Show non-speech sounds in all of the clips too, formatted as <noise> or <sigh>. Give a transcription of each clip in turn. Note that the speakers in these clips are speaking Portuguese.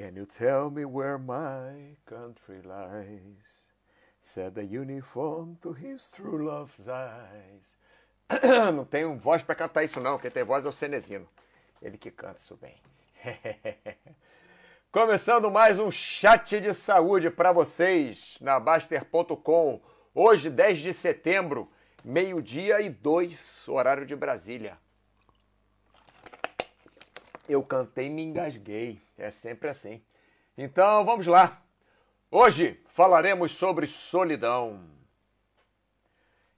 Can you tell me where my country lies? Said the uniform to his true love's eyes. <coughs> Não tenho voz para cantar isso não, quem tem voz é o Cenezino. Ele que canta isso bem. <laughs> Começando mais um chat de saúde para vocês na Baster.com. Hoje, 10 de setembro, meio-dia e dois, horário de Brasília. Eu cantei e me engasguei. É sempre assim. Então, vamos lá. Hoje falaremos sobre solidão.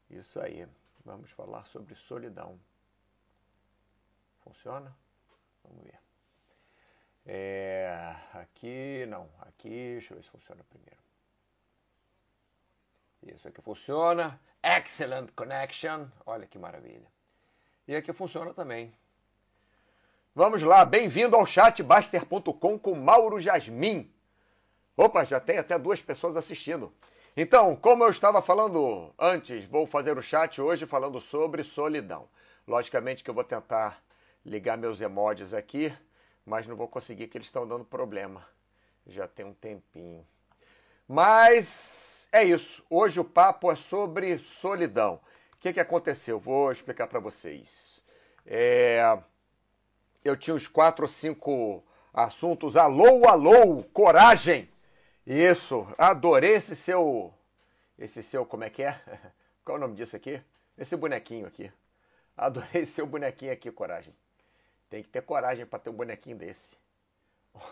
Isso aí. Vamos falar sobre solidão. Funciona? Vamos ver. É, aqui, não. Aqui, deixa eu ver se funciona primeiro. Isso aqui funciona. Excellent connection. Olha que maravilha. E aqui funciona também. Vamos lá, bem-vindo ao chat Baster.com com Mauro Jasmin. Opa, já tem até duas pessoas assistindo. Então, como eu estava falando antes, vou fazer o chat hoje falando sobre solidão. Logicamente que eu vou tentar ligar meus emojis aqui, mas não vou conseguir que eles estão dando problema. Já tem um tempinho. Mas é isso. Hoje o papo é sobre solidão. O que, que aconteceu? Vou explicar para vocês. É eu tinha uns quatro ou cinco assuntos. Alô, alô, coragem! Isso, adorei esse seu. Esse seu, como é que é? <laughs> Qual é o nome disso aqui? Esse bonequinho aqui. Adorei seu bonequinho aqui, coragem. Tem que ter coragem para ter um bonequinho desse. <laughs>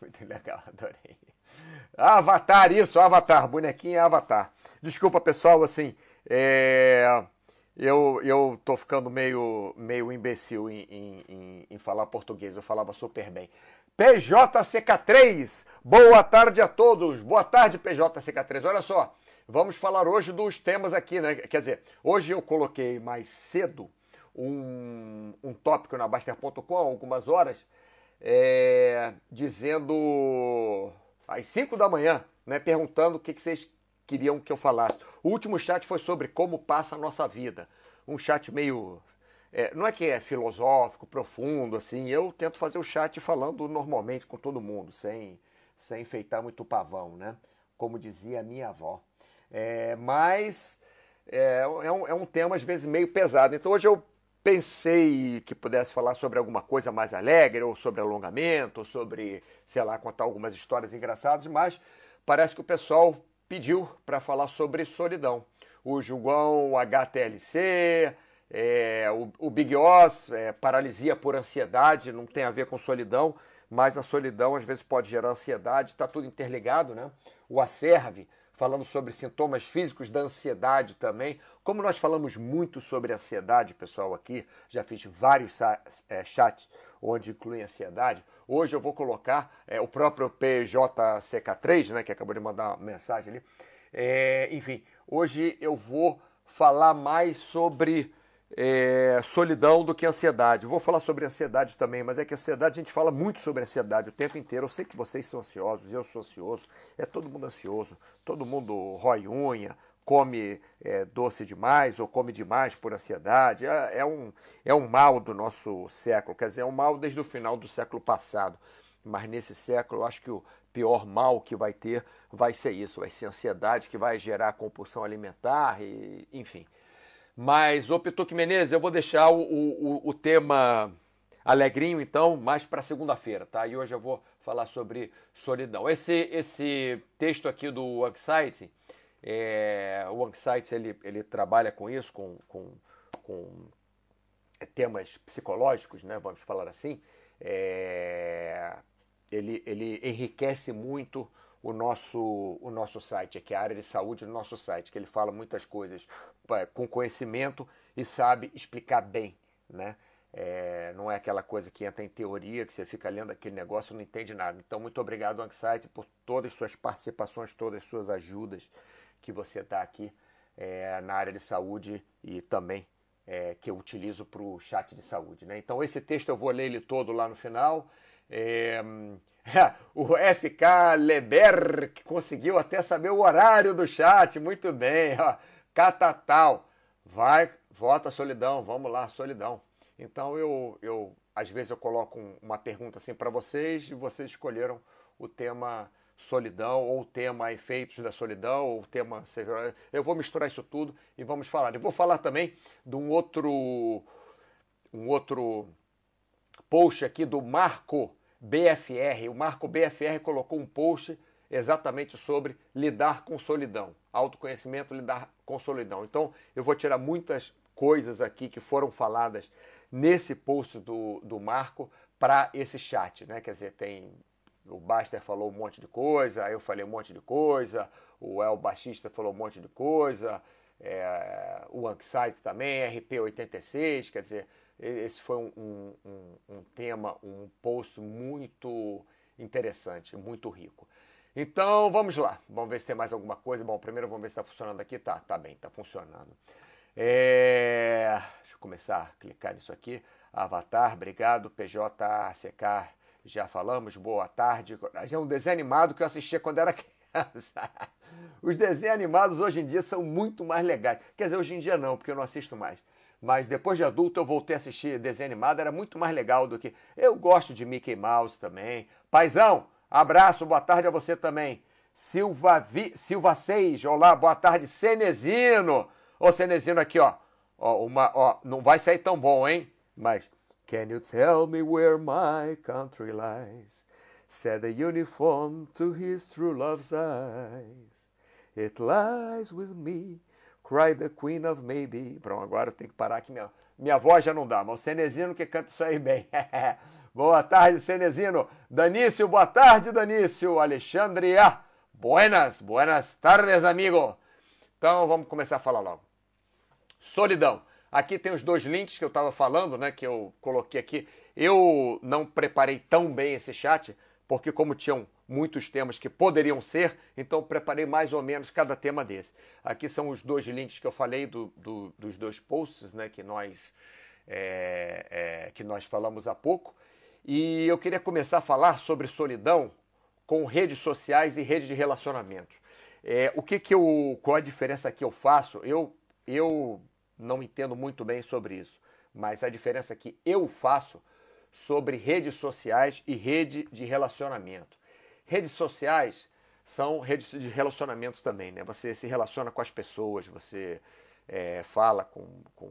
Muito legal, adorei. Avatar, isso, Avatar, bonequinho é Avatar. Desculpa, pessoal, assim, é eu, eu tô ficando meio, meio imbecil em, em, em, em falar português, eu falava super bem. PJCK3, boa tarde a todos, boa tarde PJCK3. Olha só, vamos falar hoje dos temas aqui, né? Quer dizer, hoje eu coloquei mais cedo um, um tópico na Baster.com, algumas horas, é, dizendo às 5 da manhã, né? Perguntando o que, que vocês queriam que eu falasse. O último chat foi sobre como passa a nossa vida. Um chat meio. É, não é que é filosófico, profundo, assim. Eu tento fazer o chat falando normalmente com todo mundo, sem, sem enfeitar muito pavão, né? Como dizia a minha avó. É, mas é, é, um, é um tema, às vezes, meio pesado. Então hoje eu pensei que pudesse falar sobre alguma coisa mais alegre, ou sobre alongamento, ou sobre, sei lá, contar algumas histórias engraçadas, mas parece que o pessoal pediu para falar sobre solidão. O João HTLC, é, o, o, Big Oz, é, paralisia por ansiedade, não tem a ver com solidão, mas a solidão às vezes pode gerar ansiedade, está tudo interligado, né? O Acerve, falando sobre sintomas físicos da ansiedade também. Como nós falamos muito sobre ansiedade, pessoal, aqui, já fiz vários é, chats onde incluem ansiedade. Hoje eu vou colocar é, o próprio PJCK3, né, que acabou de mandar uma mensagem ali. É, enfim, hoje eu vou falar mais sobre é, solidão do que ansiedade. Vou falar sobre ansiedade também, mas é que ansiedade a gente fala muito sobre ansiedade o tempo inteiro. Eu sei que vocês são ansiosos, eu sou ansioso, é todo mundo ansioso, todo mundo rói unha, come é, doce demais ou come demais por ansiedade. É, é, um, é um mal do nosso século, quer dizer, é um mal desde o final do século passado. Mas nesse século, eu acho que o pior mal que vai ter vai ser isso, vai ser ansiedade que vai gerar compulsão alimentar, e, enfim. Mas, ô Pituque Menezes, eu vou deixar o, o, o tema alegrinho, então, mais para segunda-feira, tá? E hoje eu vou falar sobre solidão. Esse, esse texto aqui do Anxiety, é, o Anxiety, ele, ele trabalha com isso, com, com, com temas psicológicos, né? Vamos falar assim. É, ele, ele enriquece muito o nosso, o nosso site, aqui a área de saúde do nosso site, que ele fala muitas coisas com conhecimento e sabe explicar bem, né? É, não é aquela coisa que entra em teoria, que você fica lendo aquele negócio e não entende nada. Então, muito obrigado, Anxiety, por todas as suas participações, todas as suas ajudas que você dá aqui é, na área de saúde e também é, que eu utilizo para o chat de saúde. Né? Então, esse texto eu vou ler ele todo lá no final. É, <laughs> o FK Leber, que conseguiu até saber o horário do chat, muito bem. Ó. Catatal, vai, vota solidão, vamos lá, solidão. Então eu, eu às vezes eu coloco uma pergunta assim para vocês e vocês escolheram o tema solidão ou o tema efeitos da solidão ou o tema eu vou misturar isso tudo e vamos falar. Eu vou falar também de um outro um outro post aqui do Marco BFR. O Marco BFR colocou um post exatamente sobre lidar com solidão, autoconhecimento, lidar com solidão. Então, eu vou tirar muitas coisas aqui que foram faladas nesse post do, do Marco para esse chat, né? Quer dizer, tem o Baster falou um monte de coisa, eu falei um monte de coisa, o El Baixista falou um monte de coisa, é, o Anxiety também, RP86, quer dizer, esse foi um, um, um, tema, um post muito interessante, muito rico. Então vamos lá, vamos ver se tem mais alguma coisa. Bom, primeiro vamos ver se está funcionando aqui. Tá, tá bem, está funcionando. É... Deixa eu começar a clicar nisso aqui. Avatar, obrigado. PJCK, já falamos. Boa tarde. É um desenho animado que eu assistia quando era criança. <laughs> Os desenhos animados hoje em dia são muito mais legais. Quer dizer, hoje em dia não, porque eu não assisto mais. Mas depois de adulto eu voltei a assistir desenho animado, era muito mais legal do que. Eu gosto de Mickey Mouse também. Paizão, abraço, boa tarde a você também. Silva, Vi... Silva 6, olá, boa tarde. Cenezino. Ô, Cenezino aqui, ó. ó, uma, ó. Não vai sair tão bom, hein? Mas. Can you tell me where my country lies? Said the uniform to his true love's eyes. It lies with me Cry the Queen of Maybe. Pronto, agora eu tenho que parar aqui. Minha, minha voz já não dá, mas o Cenezino que canta isso aí bem. <laughs> boa tarde, Cenezino. Danício, boa tarde, Danício. Alexandria, buenas, buenas tardes, amigo. Então vamos começar a falar logo. Solidão. Aqui tem os dois links que eu estava falando, né? Que eu coloquei aqui. Eu não preparei tão bem esse chat, porque como tinham muitos temas que poderiam ser, então preparei mais ou menos cada tema desse. Aqui são os dois links que eu falei do, do, dos dois posts né, que, nós, é, é, que nós falamos há pouco. E eu queria começar a falar sobre solidão com redes sociais e rede de relacionamento. É, o que, que eu, qual a diferença que eu faço? Eu, eu não entendo muito bem sobre isso, mas a diferença que eu faço sobre redes sociais e rede de relacionamento. Redes sociais são redes de relacionamento também, né? Você se relaciona com as pessoas, você é, fala com, com,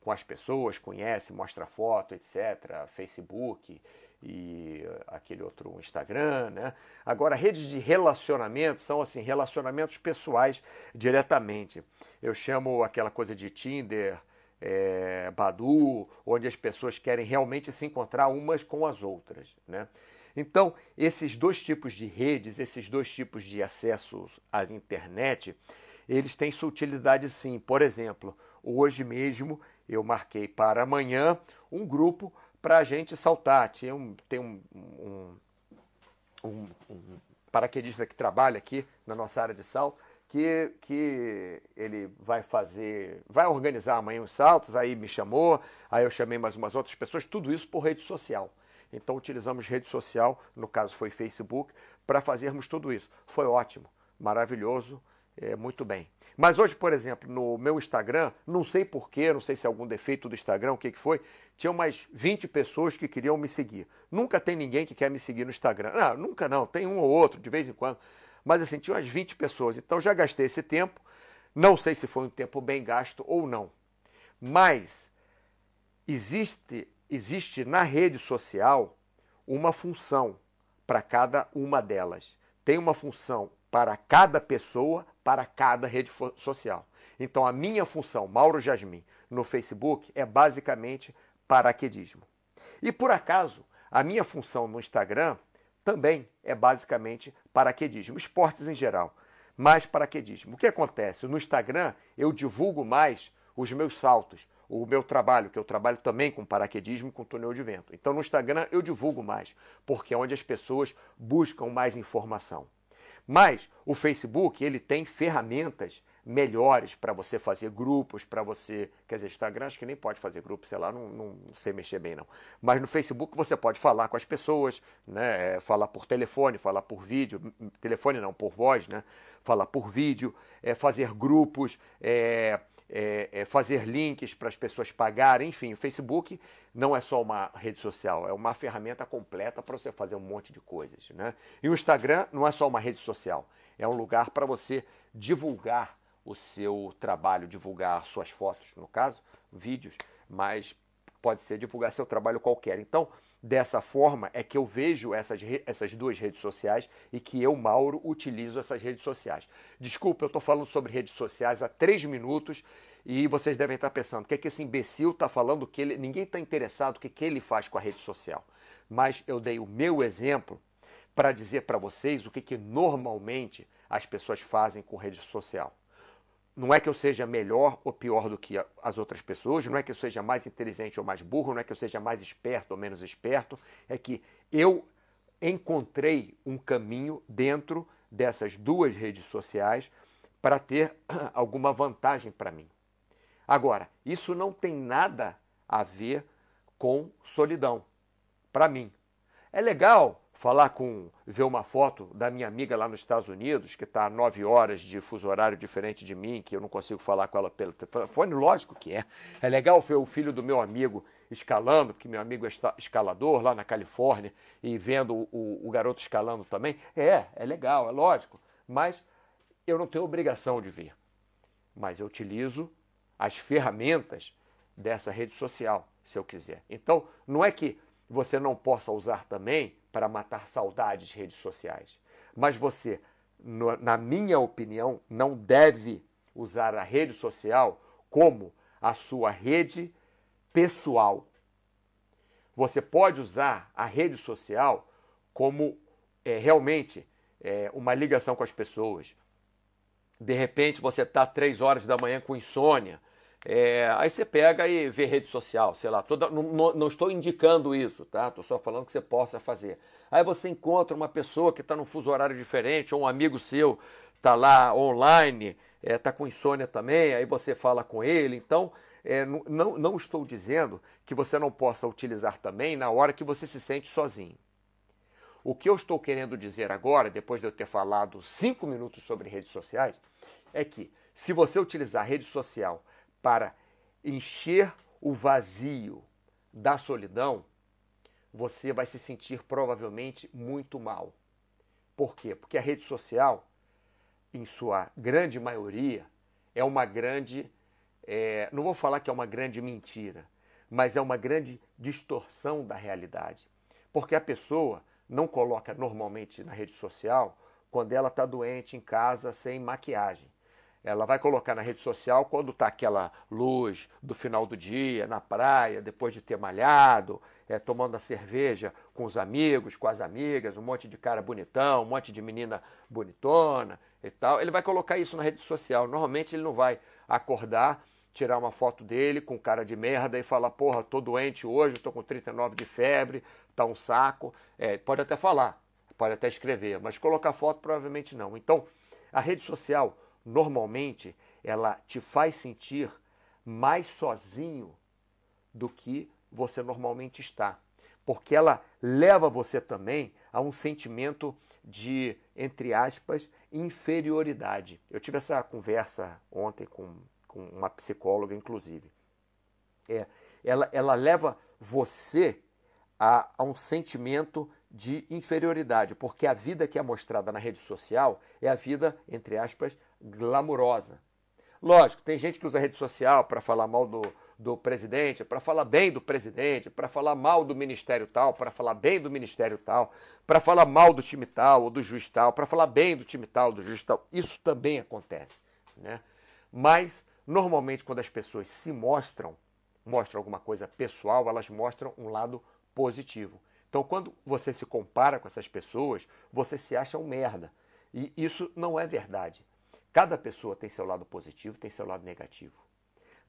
com as pessoas, conhece, mostra foto, etc. Facebook e aquele outro Instagram, né? Agora, redes de relacionamento são assim, relacionamentos pessoais diretamente. Eu chamo aquela coisa de Tinder, é, Badu, onde as pessoas querem realmente se encontrar umas com as outras, né? Então, esses dois tipos de redes, esses dois tipos de acessos à internet, eles têm sua utilidade sim. Por exemplo, hoje mesmo eu marquei para amanhã um grupo para a gente saltar. Tinha um, tem um, um, um, um paraquedista que trabalha aqui na nossa área de salto, que, que ele vai fazer, vai organizar amanhã os saltos, aí me chamou, aí eu chamei mais umas outras pessoas, tudo isso por rede social. Então utilizamos rede social, no caso foi Facebook, para fazermos tudo isso. Foi ótimo, maravilhoso, é, muito bem. Mas hoje, por exemplo, no meu Instagram, não sei porquê, não sei se é algum defeito do Instagram, o que, que foi, tinha umas 20 pessoas que queriam me seguir. Nunca tem ninguém que quer me seguir no Instagram. Não, nunca não, tem um ou outro, de vez em quando. Mas assim, tinha umas 20 pessoas. Então já gastei esse tempo. Não sei se foi um tempo bem gasto ou não. Mas existe existe na rede social uma função para cada uma delas. Tem uma função para cada pessoa, para cada rede social. Então, a minha função, Mauro Jasmin, no Facebook é basicamente paraquedismo. E por acaso, a minha função no Instagram também é basicamente paraquedismo, esportes em geral, mas paraquedismo. O que acontece? No Instagram eu divulgo mais os meus saltos, o meu trabalho, que eu trabalho também com paraquedismo e com túnel de vento. Então no Instagram eu divulgo mais, porque é onde as pessoas buscam mais informação. Mas o Facebook, ele tem ferramentas melhores para você fazer grupos, para você. Quer dizer, Instagram acho que nem pode fazer grupos, sei lá, não, não, sei mexer bem não. Mas no Facebook você pode falar com as pessoas, né? É, falar por telefone, falar por vídeo, telefone não, por voz, né? Falar por vídeo, é, fazer grupos, é, é, é, fazer links para as pessoas pagarem, enfim, o Facebook não é só uma rede social, é uma ferramenta completa para você fazer um monte de coisas. Né? E o Instagram não é só uma rede social, é um lugar para você divulgar o seu trabalho, divulgar suas fotos, no caso, vídeos, mas pode ser divulgar seu trabalho qualquer. Então, dessa forma é que eu vejo essas, essas duas redes sociais e que eu, Mauro, utilizo essas redes sociais. Desculpa, eu estou falando sobre redes sociais há três minutos e vocês devem estar pensando, o que é que esse imbecil está falando que ele. Ninguém está interessado o que, que ele faz com a rede social. Mas eu dei o meu exemplo para dizer para vocês o que, que normalmente as pessoas fazem com rede social. Não é que eu seja melhor ou pior do que as outras pessoas, não é que eu seja mais inteligente ou mais burro, não é que eu seja mais esperto ou menos esperto, é que eu encontrei um caminho dentro dessas duas redes sociais para ter <clears throat> alguma vantagem para mim. Agora, isso não tem nada a ver com solidão, para mim. É legal falar com, ver uma foto da minha amiga lá nos Estados Unidos, que está a nove horas de fuso horário diferente de mim, que eu não consigo falar com ela pelo telefone, lógico que é. É legal ver o filho do meu amigo escalando, porque meu amigo é escalador lá na Califórnia, e vendo o, o garoto escalando também. É, é legal, é lógico. Mas eu não tenho obrigação de ver. Mas eu utilizo as ferramentas dessa rede social, se eu quiser. Então, não é que você não possa usar também para matar saudades de redes sociais. Mas você, no, na minha opinião, não deve usar a rede social como a sua rede pessoal. Você pode usar a rede social como é, realmente é, uma ligação com as pessoas. De repente você está três horas da manhã com insônia é, aí você pega e vê rede social, sei lá, toda, não, não, estou indicando isso, tá? Estou só falando que você possa fazer. Aí você encontra uma pessoa que está num fuso horário diferente, ou um amigo seu está lá online, está é, tá com insônia também, aí você fala com ele. Então, é, não, não estou dizendo que você não possa utilizar também na hora que você se sente sozinho. O que eu estou querendo dizer agora, depois de eu ter falado cinco minutos sobre redes sociais, é que se você utilizar rede social para encher o vazio da solidão, você vai se sentir provavelmente muito mal. Por quê? Porque a rede social, em sua grande maioria, é uma grande. É, não vou falar que é uma grande mentira, mas é uma grande distorção da realidade. Porque a pessoa não coloca normalmente na rede social quando ela está doente em casa sem maquiagem. Ela vai colocar na rede social quando está aquela luz do final do dia, na praia, depois de ter malhado, é, tomando a cerveja com os amigos, com as amigas, um monte de cara bonitão, um monte de menina bonitona e tal. Ele vai colocar isso na rede social. Normalmente ele não vai acordar, tirar uma foto dele com cara de merda e falar: Porra, tô doente hoje, tô com 39 de febre, tá um saco. É, pode até falar, pode até escrever, mas colocar foto provavelmente não. Então, a rede social normalmente ela te faz sentir mais sozinho do que você normalmente está. Porque ela leva você também a um sentimento de, entre aspas, inferioridade. Eu tive essa conversa ontem com, com uma psicóloga, inclusive. É, ela, ela leva você a, a um sentimento de inferioridade, porque a vida que é mostrada na rede social é a vida, entre aspas, glamurosa. Lógico, tem gente que usa rede social para falar mal do, do presidente, para falar bem do presidente, para falar mal do ministério tal, para falar bem do ministério tal, para falar mal do time tal ou do juiz tal, para falar bem do time tal, do juiz tal. Isso também acontece. Né? Mas, normalmente, quando as pessoas se mostram, mostram alguma coisa pessoal, elas mostram um lado positivo. Então, quando você se compara com essas pessoas, você se acha um merda. E isso não é verdade. Cada pessoa tem seu lado positivo, tem seu lado negativo.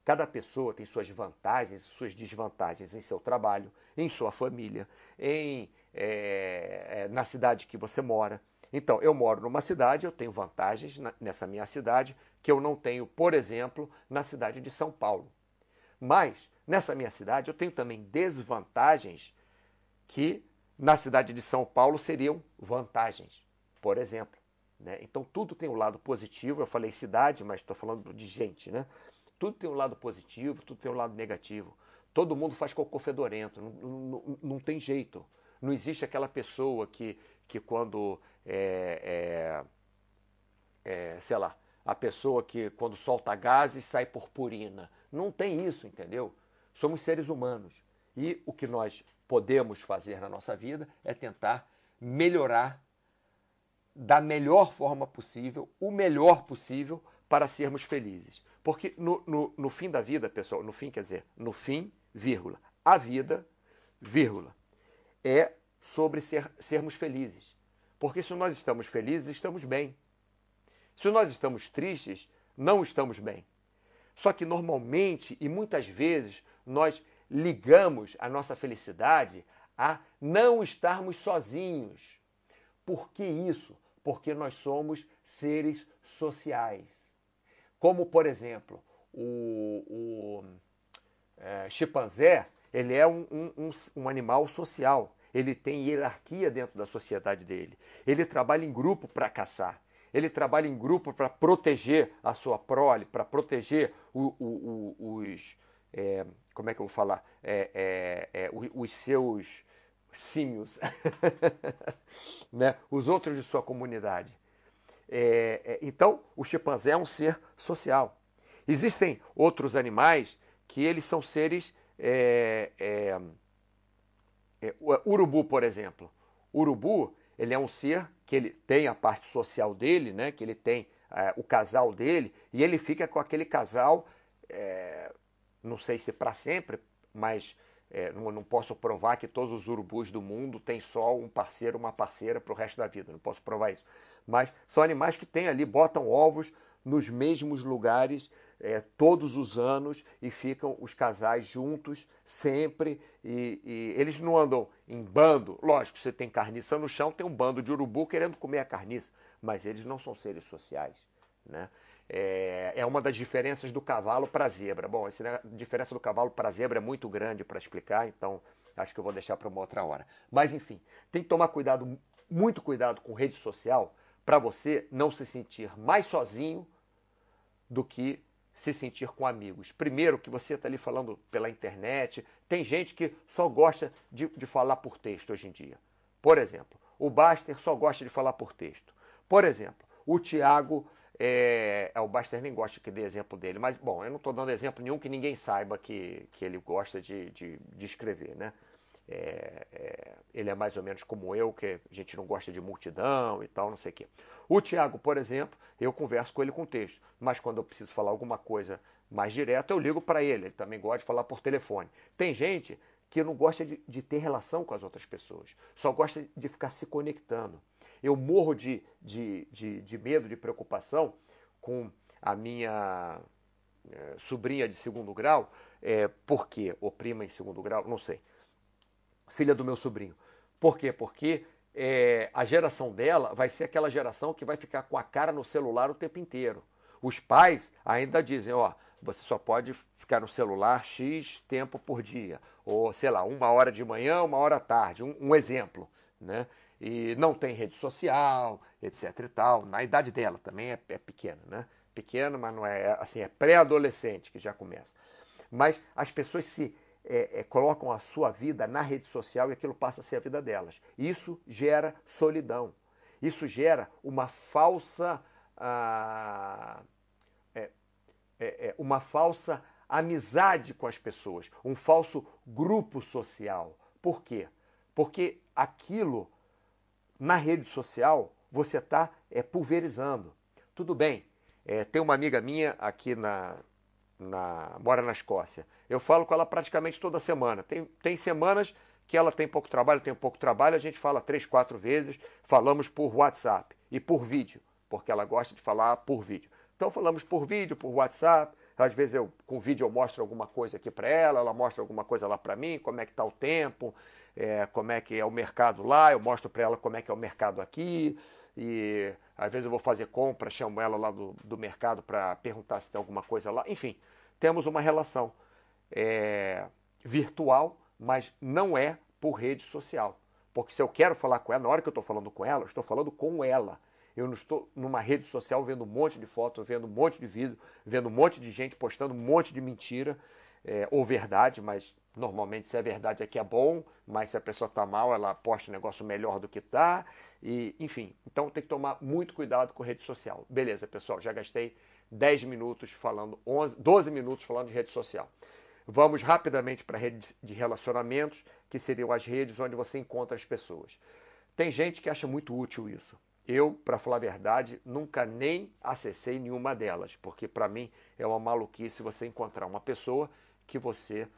Cada pessoa tem suas vantagens e suas desvantagens em seu trabalho, em sua família, em, é, na cidade que você mora. Então, eu moro numa cidade, eu tenho vantagens nessa minha cidade que eu não tenho, por exemplo, na cidade de São Paulo. Mas, nessa minha cidade, eu tenho também desvantagens que na cidade de São Paulo seriam vantagens. Por exemplo, né? Então tudo tem um lado positivo. Eu falei cidade, mas estou falando de gente, né? Tudo tem um lado positivo, tudo tem um lado negativo. Todo mundo faz cocô fedorento, não, não, não tem jeito. Não existe aquela pessoa que, que quando é, é, é, sei lá, a pessoa que quando solta gases sai purpurina. Não tem isso, entendeu? Somos seres humanos. E o que nós podemos fazer na nossa vida é tentar melhorar da melhor forma possível, o melhor possível, para sermos felizes. Porque no, no, no, fim da vida, pessoal, no fim quer dizer, no fim, vírgula, a vida, vírgula, é sobre ser, sermos felizes. Porque se nós estamos felizes, estamos bem. Se nós estamos tristes, não estamos bem. Só que normalmente e muitas vezes nós ligamos a nossa felicidade a não estarmos sozinhos. Por que isso? Porque nós somos seres sociais. Como, por exemplo, o, o é, chimpanzé, ele é um, um, um animal social. Ele tem hierarquia dentro da sociedade dele. Ele trabalha em grupo para caçar. Ele trabalha em grupo para proteger a sua prole, para proteger o, o, o, os. É, como é que eu vou falar? É, é, é os seus símios, <laughs> né? os outros de sua comunidade. É, é, então, o chimpanzé é um ser social. Existem outros animais que eles são seres. É, é, é urubu, por exemplo. Urubu, ele é um ser que ele tem a parte social dele, né? que ele tem é, o casal dele, e ele fica com aquele casal, não sei se para sempre, mas é, não, não, posso provar que todos os urubus do mundo têm só um parceiro, uma parceira para o resto da vida. Não posso provar isso. Mas são animais que têm ali, botam ovos nos mesmos lugares é, todos os anos e ficam os casais juntos sempre. E, e, eles não andam em bando. Lógico, você tem carniça no chão, tem um bando de urubu querendo comer a carniça. Mas eles não são seres sociais. Né? É, é uma das diferenças do cavalo para a zebra. Bom, essa diferença do cavalo para a zebra é muito grande para explicar, então acho que eu vou deixar para uma outra hora. Mas enfim, tem que tomar cuidado, muito cuidado com rede social para você não se sentir mais sozinho do que se sentir com amigos. Primeiro, que você está ali falando pela internet, tem gente que só gosta de, de falar por texto hoje em dia. Por exemplo, o Baster só gosta de falar por texto. Por exemplo, o Tiago é, é, o Baster nem gosta que dê exemplo dele, mas bom, eu não estou dando exemplo nenhum que ninguém saiba que, que ele gosta de, de, de escrever, né? É, é, ele é mais ou menos como eu, que a gente não gosta de multidão e tal, não sei o quê. O Tiago, por exemplo, eu converso com ele com texto, mas quando eu preciso falar alguma coisa mais direta, eu ligo para ele. Ele também gosta de falar por telefone. Tem gente que não gosta de, de ter relação com as outras pessoas, só gosta de ficar se conectando. Eu morro de, de, de, de medo, de preocupação com a minha é, sobrinha de segundo grau, é, por quê? Ou prima em segundo grau, não sei. Filha do meu sobrinho. Por quê? Porque é, a geração dela vai ser aquela geração que vai ficar com a cara no celular o tempo inteiro. Os pais ainda dizem, ó, você só pode ficar no celular X tempo por dia. Ou, sei lá, uma hora de manhã, uma hora à tarde. Um, um exemplo, né? E não tem rede social, etc e tal. Na idade dela também é, é pequena, né? Pequena, mas não é assim, é pré-adolescente que já começa. Mas as pessoas se é, é, colocam a sua vida na rede social e aquilo passa a ser a vida delas. Isso gera solidão. Isso gera uma falsa ah, é, é, é, uma falsa amizade com as pessoas, um falso grupo social. Por quê? Porque aquilo na rede social você está é, pulverizando. Tudo bem, é, tem uma amiga minha aqui na, na. mora na Escócia. Eu falo com ela praticamente toda semana. Tem, tem semanas que ela tem pouco trabalho, tem pouco trabalho, a gente fala três, quatro vezes, falamos por WhatsApp e por vídeo, porque ela gosta de falar por vídeo. Então falamos por vídeo, por WhatsApp. Às vezes eu com vídeo eu mostro alguma coisa aqui para ela, ela mostra alguma coisa lá para mim, como é que está o tempo, é, como é que é o mercado lá, eu mostro para ela como é que é o mercado aqui, e às vezes eu vou fazer compra, chamo ela lá do, do mercado para perguntar se tem alguma coisa lá. Enfim, temos uma relação é, virtual, mas não é por rede social. Porque se eu quero falar com ela, na hora que eu estou falando com ela, eu estou falando com ela. Eu não estou numa rede social vendo um monte de foto, vendo um monte de vídeo, vendo um monte de gente postando um monte de mentira é, ou verdade, mas normalmente se é verdade é que é bom, mas se a pessoa está mal, ela posta um negócio melhor do que está. E, enfim, então tem que tomar muito cuidado com rede social. Beleza, pessoal, já gastei 10 minutos falando, 11, 12 minutos falando de rede social. Vamos rapidamente para a rede de relacionamentos, que seriam as redes onde você encontra as pessoas. Tem gente que acha muito útil isso. Eu, para falar a verdade, nunca nem acessei nenhuma delas, porque para mim é uma maluquice você encontrar uma pessoa que você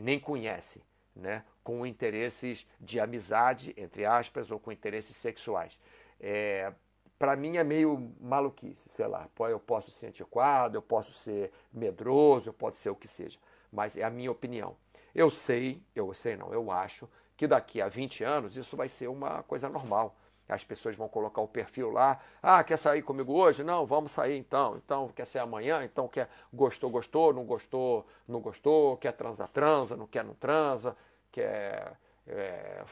nem conhece, né? com interesses de amizade, entre aspas, ou com interesses sexuais. É, para mim é meio maluquice, sei lá. Eu posso ser antiquado, eu posso ser medroso, eu posso ser o que seja, mas é a minha opinião. Eu sei, eu sei não, eu acho que daqui a 20 anos isso vai ser uma coisa normal. As pessoas vão colocar o perfil lá. Ah, quer sair comigo hoje? Não, vamos sair então. Então, quer ser amanhã? Então, quer gostou, gostou, não gostou, não gostou, quer transar, transa, não quer, não transa, quer é,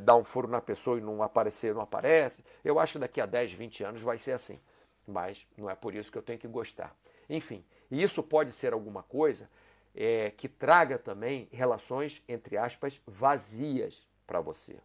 dar um furo na pessoa e não aparecer, não aparece. Eu acho que daqui a 10, 20 anos vai ser assim. Mas não é por isso que eu tenho que gostar. Enfim, isso pode ser alguma coisa é, que traga também relações, entre aspas, vazias para você.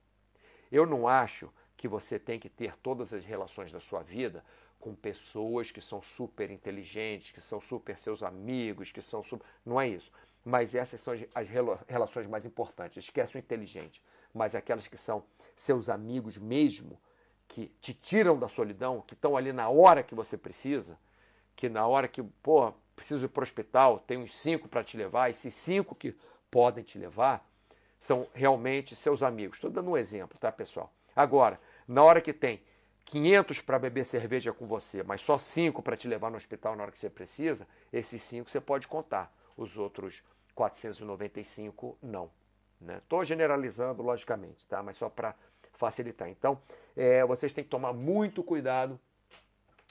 Eu não acho que você tem que ter todas as relações da sua vida com pessoas que são super inteligentes, que são super seus amigos, que são super... Não é isso. Mas essas são as relações mais importantes. Esquece o inteligente. Mas aquelas que são seus amigos mesmo, que te tiram da solidão, que estão ali na hora que você precisa, que na hora que, pô, preciso ir para o hospital, tem uns cinco para te levar, esses cinco que podem te levar são realmente seus amigos. Estou dando um exemplo, tá, pessoal? Agora, na hora que tem 500 para beber cerveja com você, mas só 5 para te levar no hospital na hora que você precisa, esses 5 você pode contar. Os outros 495 não. Estou né? generalizando, logicamente, tá? mas só para facilitar. Então, é, vocês têm que tomar muito cuidado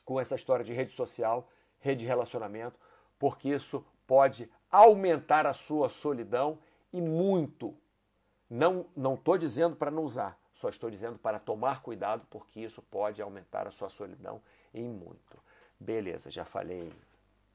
com essa história de rede social, rede de relacionamento, porque isso pode aumentar a sua solidão e muito. Não estou dizendo para não usar, só estou dizendo para tomar cuidado, porque isso pode aumentar a sua solidão em muito. Beleza, já falei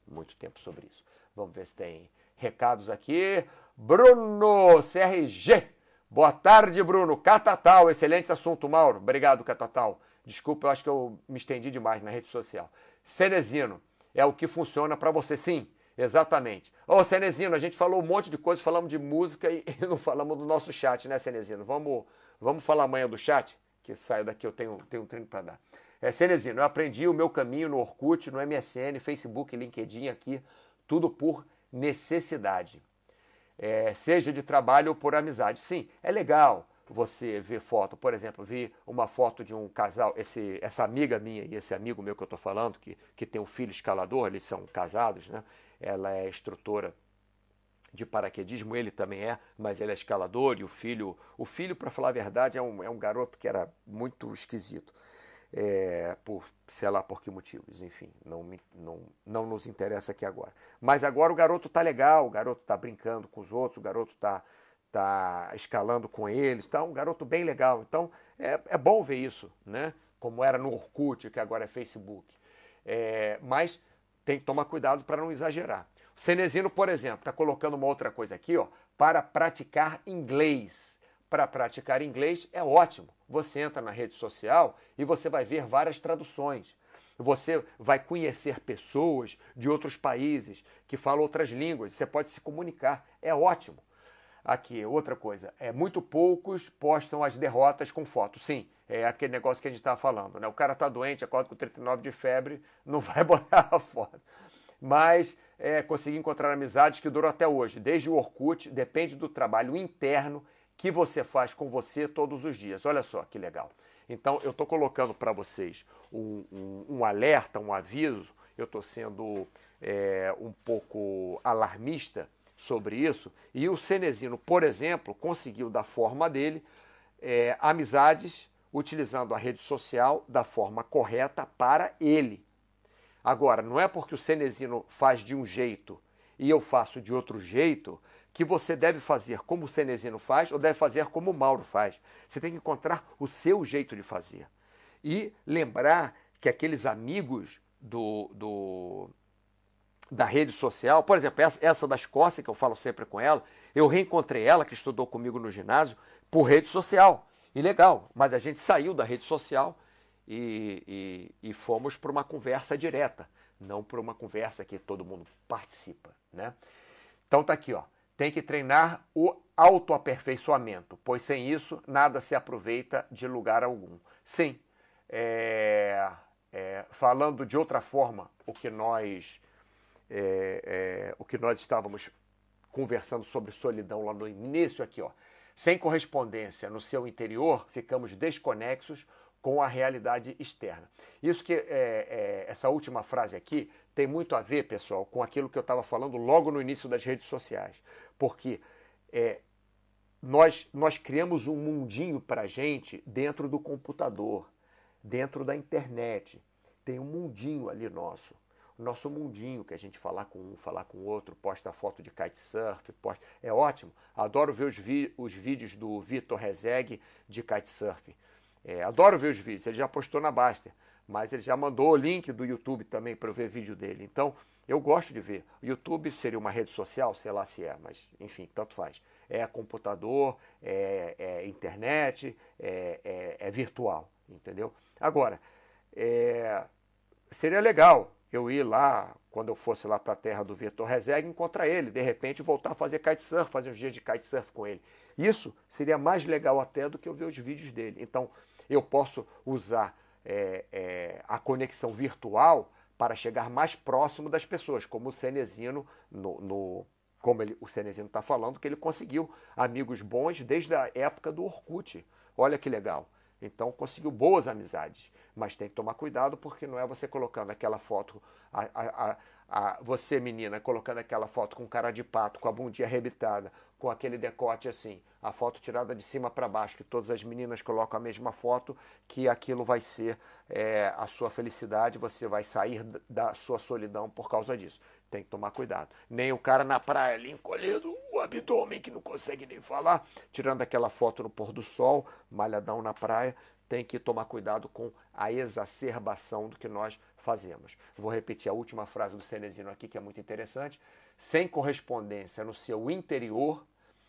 muito tempo sobre isso. Vamos ver se tem recados aqui. Bruno CRG. Boa tarde, Bruno. Catatal, excelente assunto, Mauro. Obrigado, Catatal. Desculpa, eu acho que eu me estendi demais na rede social. Cenezino, é o que funciona para você, sim. Exatamente. Ô, Cenezino, a gente falou um monte de coisa, falamos de música e <laughs> não falamos do nosso chat, né, Cenezino? Vamos Vamos falar amanhã do chat? Que saio daqui, eu tenho, tenho um treino para dar. É, Cenezino, eu aprendi o meu caminho no Orkut, no MSN, Facebook, LinkedIn aqui, tudo por necessidade. É, seja de trabalho ou por amizade. Sim, é legal você ver foto. Por exemplo, vi uma foto de um casal, esse, essa amiga minha e esse amigo meu que eu estou falando, que, que tem um filho escalador, eles são casados, né? Ela é instrutora de paraquedismo, ele também é, mas ele é escalador e o filho, o filho, para falar a verdade, é um, é um garoto que era muito esquisito. É, por sei lá por que motivos, enfim, não, não, não nos interessa aqui agora. Mas agora o garoto tá legal, o garoto tá brincando com os outros, o garoto tá, tá escalando com eles, tá um garoto bem legal. Então é, é bom ver isso, né? Como era no Orkut, que agora é Facebook. É, mas tem que tomar cuidado para não exagerar. Cenezino, por exemplo, está colocando uma outra coisa aqui, ó, para praticar inglês. Para praticar inglês é ótimo. Você entra na rede social e você vai ver várias traduções. Você vai conhecer pessoas de outros países que falam outras línguas. Você pode se comunicar. É ótimo. Aqui, outra coisa. É muito poucos postam as derrotas com foto. Sim, é aquele negócio que a gente está falando. Né? O cara está doente, acorda com 39 de febre, <laughs> não vai botar a foto. Mas é, conseguir encontrar amizades que duram até hoje, desde o Orkut, depende do trabalho interno que você faz com você todos os dias. Olha só que legal. Então, eu estou colocando para vocês um, um, um, alerta, um aviso. Eu estou sendo é, um pouco alarmista sobre isso. E o Cenezino, por exemplo, conseguiu, da forma dele, é, amizades utilizando a rede social da forma correta para ele. Agora, não é porque o Cenezino faz de um jeito e eu faço de outro jeito que você deve fazer como o Cenezino faz ou deve fazer como o Mauro faz. Você tem que encontrar o seu jeito de fazer. E lembrar que aqueles amigos do, do da rede social, por exemplo, essa, essa da Escócia, que eu falo sempre com ela, eu reencontrei ela, que estudou comigo no ginásio, por rede social. E legal, mas a gente saiu da rede social e, e, e fomos para uma conversa direta, não para uma conversa que todo mundo participa. Né? Então tá aqui, ó. Tem que treinar o autoaperfeiçoamento, pois sem isso nada se aproveita de lugar algum. Sim, é, é, falando de outra forma, o que nós é, é, o que nós estávamos conversando sobre solidão lá no início aqui, ó. Sem correspondência no seu interior, ficamos desconexos com a realidade externa. Isso que é, é, essa última frase aqui tem muito a ver, pessoal, com aquilo que eu estava falando logo no início das redes sociais, porque é, nós nós criamos um mundinho para gente dentro do computador, dentro da internet. Tem um mundinho ali nosso nosso mundinho, que a gente falar com um, falar com o outro, posta foto de kitesurf, posta... é ótimo. Adoro ver os, vi... os vídeos do Vitor Rezeg de kitesurf. É, adoro ver os vídeos, ele já postou na Baster, mas ele já mandou o link do YouTube também para eu ver vídeo dele. Então, eu gosto de ver. O YouTube seria uma rede social, sei lá se é, mas enfim, tanto faz. É computador, é, é internet, é, é, é, virtual, entendeu? Agora, é, seria legal eu ir lá, quando eu fosse lá para a terra do Vitor Rezeg, encontrar ele, de repente voltar a fazer kitesurf, fazer uns dias de kitesurf com ele. Isso seria mais legal até do que eu ver os vídeos dele. Então, eu posso usar é, é, a conexão virtual para chegar mais próximo das pessoas, como o Cenezino, no, no como ele, o Cenezino está falando, que ele conseguiu amigos bons desde a época do Orkut. Olha que legal. Então conseguiu boas amizades. Mas tem que tomar cuidado porque não é você colocando aquela foto, a, a, a, você menina, colocando aquela foto com cara de pato, com a bundinha arrebitada, com aquele decote assim, a foto tirada de cima para baixo, que todas as meninas colocam a mesma foto, que aquilo vai ser é, a sua felicidade, você vai sair da sua solidão por causa disso. Tem que tomar cuidado. Nem o cara na praia ali encolhendo o abdômen que não consegue nem falar, tirando aquela foto no pôr do sol, malhadão na praia, tem que tomar cuidado com a exacerbação do que nós fazemos. Vou repetir a última frase do Cenezino aqui, que é muito interessante. Sem correspondência no seu interior,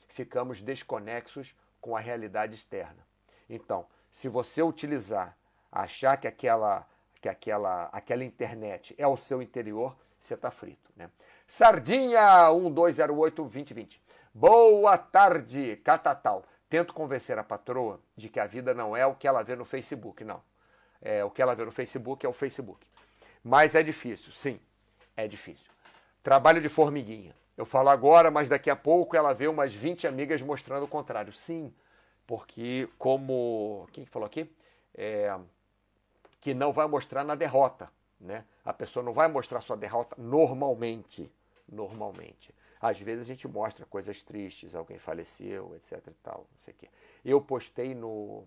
ficamos desconexos com a realidade externa. Então, se você utilizar, achar que aquela, que aquela, aquela internet é o seu interior, você está frito. Né? Sardinha 1208-2020. Boa tarde, Catatal. Tento convencer a patroa de que a vida não é o que ela vê no Facebook, não. É, o que ela vê no Facebook é o Facebook. Mas é difícil, sim, é difícil. Trabalho de formiguinha. Eu falo agora, mas daqui a pouco ela vê umas 20 amigas mostrando o contrário. Sim, porque como. Quem falou aqui? É, que não vai mostrar na derrota. Né? A pessoa não vai mostrar sua derrota normalmente. Normalmente. Às vezes a gente mostra coisas tristes, alguém faleceu, etc e tal, não sei o quê. Eu postei no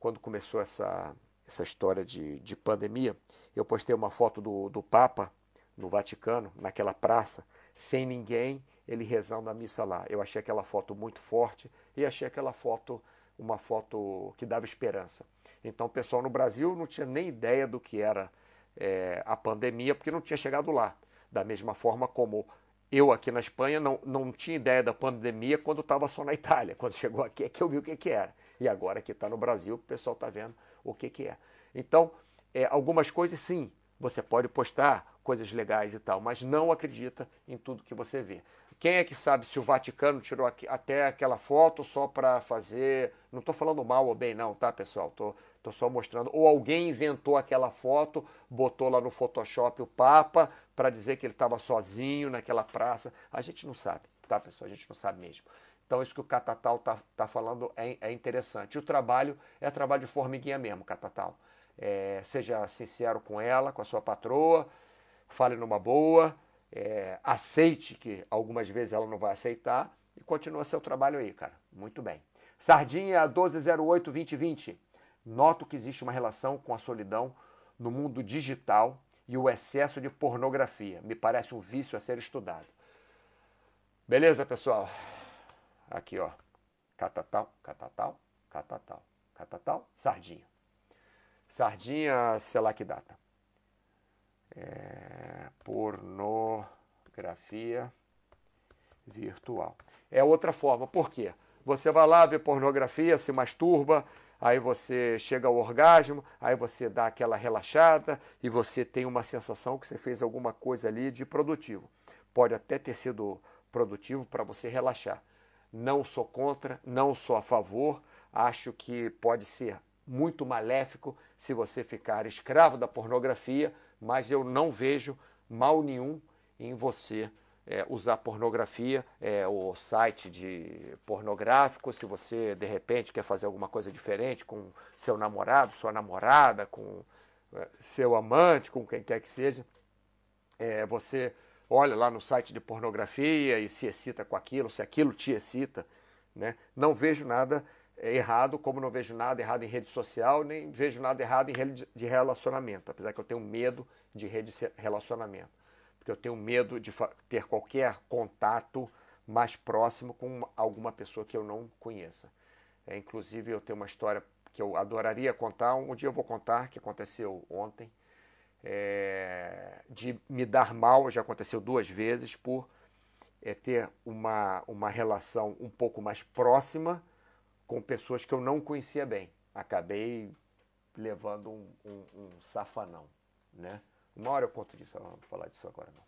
quando começou essa essa história de, de pandemia, eu postei uma foto do, do Papa no Vaticano, naquela praça, sem ninguém, ele rezando a missa lá. Eu achei aquela foto muito forte e achei aquela foto uma foto que dava esperança. Então o pessoal no Brasil não tinha nem ideia do que era é, a pandemia, porque não tinha chegado lá. Da mesma forma como eu aqui na Espanha não, não tinha ideia da pandemia quando estava só na Itália. <laughs> Quando chegou aqui é que eu vi o que, que era. E agora que está no Brasil, o pessoal está vendo o que, que é. Então, é, algumas coisas sim, você pode postar coisas legais e tal, mas não acredita em tudo que você vê. Quem é que sabe se o Vaticano tirou até aquela foto só para fazer. Não estou falando mal ou bem, não, tá, pessoal? Estou tô só mostrando. Ou alguém inventou aquela foto, botou lá no Photoshop o Papa para dizer que ele estava sozinho naquela praça. A gente não sabe, tá, pessoal? A gente não sabe mesmo. Então, isso que o Catatal está tá falando é, é interessante. O trabalho é trabalho de formiguinha mesmo, Catatal. É, seja sincero com ela, com a sua patroa, fale numa boa, é, aceite que algumas vezes ela não vai aceitar e continua seu trabalho aí, cara. Muito bem. Sardinha 1208-2020. Noto que existe uma relação com a solidão no mundo digital e o excesso de pornografia. Me parece um vício a ser estudado. Beleza, pessoal? Aqui, ó. Catatal, catatal, catatal, catatal, sardinha. Sardinha, sei lá que data. É, pornografia virtual. É outra forma. Por quê? Você vai lá ver pornografia, se masturba, aí você chega ao orgasmo, aí você dá aquela relaxada e você tem uma sensação que você fez alguma coisa ali de produtivo. Pode até ter sido produtivo para você relaxar. Não sou contra, não sou a favor, acho que pode ser muito maléfico se você ficar escravo da pornografia, mas eu não vejo mal nenhum em você é, usar pornografia, é, o site de pornográfico, se você de repente quer fazer alguma coisa diferente com seu namorado, sua namorada, com é, seu amante, com quem quer que seja, é, você olha lá no site de pornografia e se excita com aquilo, se aquilo te excita. Né? Não vejo nada errado, como não vejo nada errado em rede social, nem vejo nada errado em rede de relacionamento, apesar que eu tenho medo de rede de relacionamento porque eu tenho medo de ter qualquer contato mais próximo com alguma pessoa que eu não conheça. É, inclusive, eu tenho uma história que eu adoraria contar, um dia eu vou contar, que aconteceu ontem, é, de me dar mal, já aconteceu duas vezes, por é, ter uma, uma relação um pouco mais próxima com pessoas que eu não conhecia bem. Acabei levando um, um, um safanão, né? Uma hora eu conto disso, não vou falar disso agora não.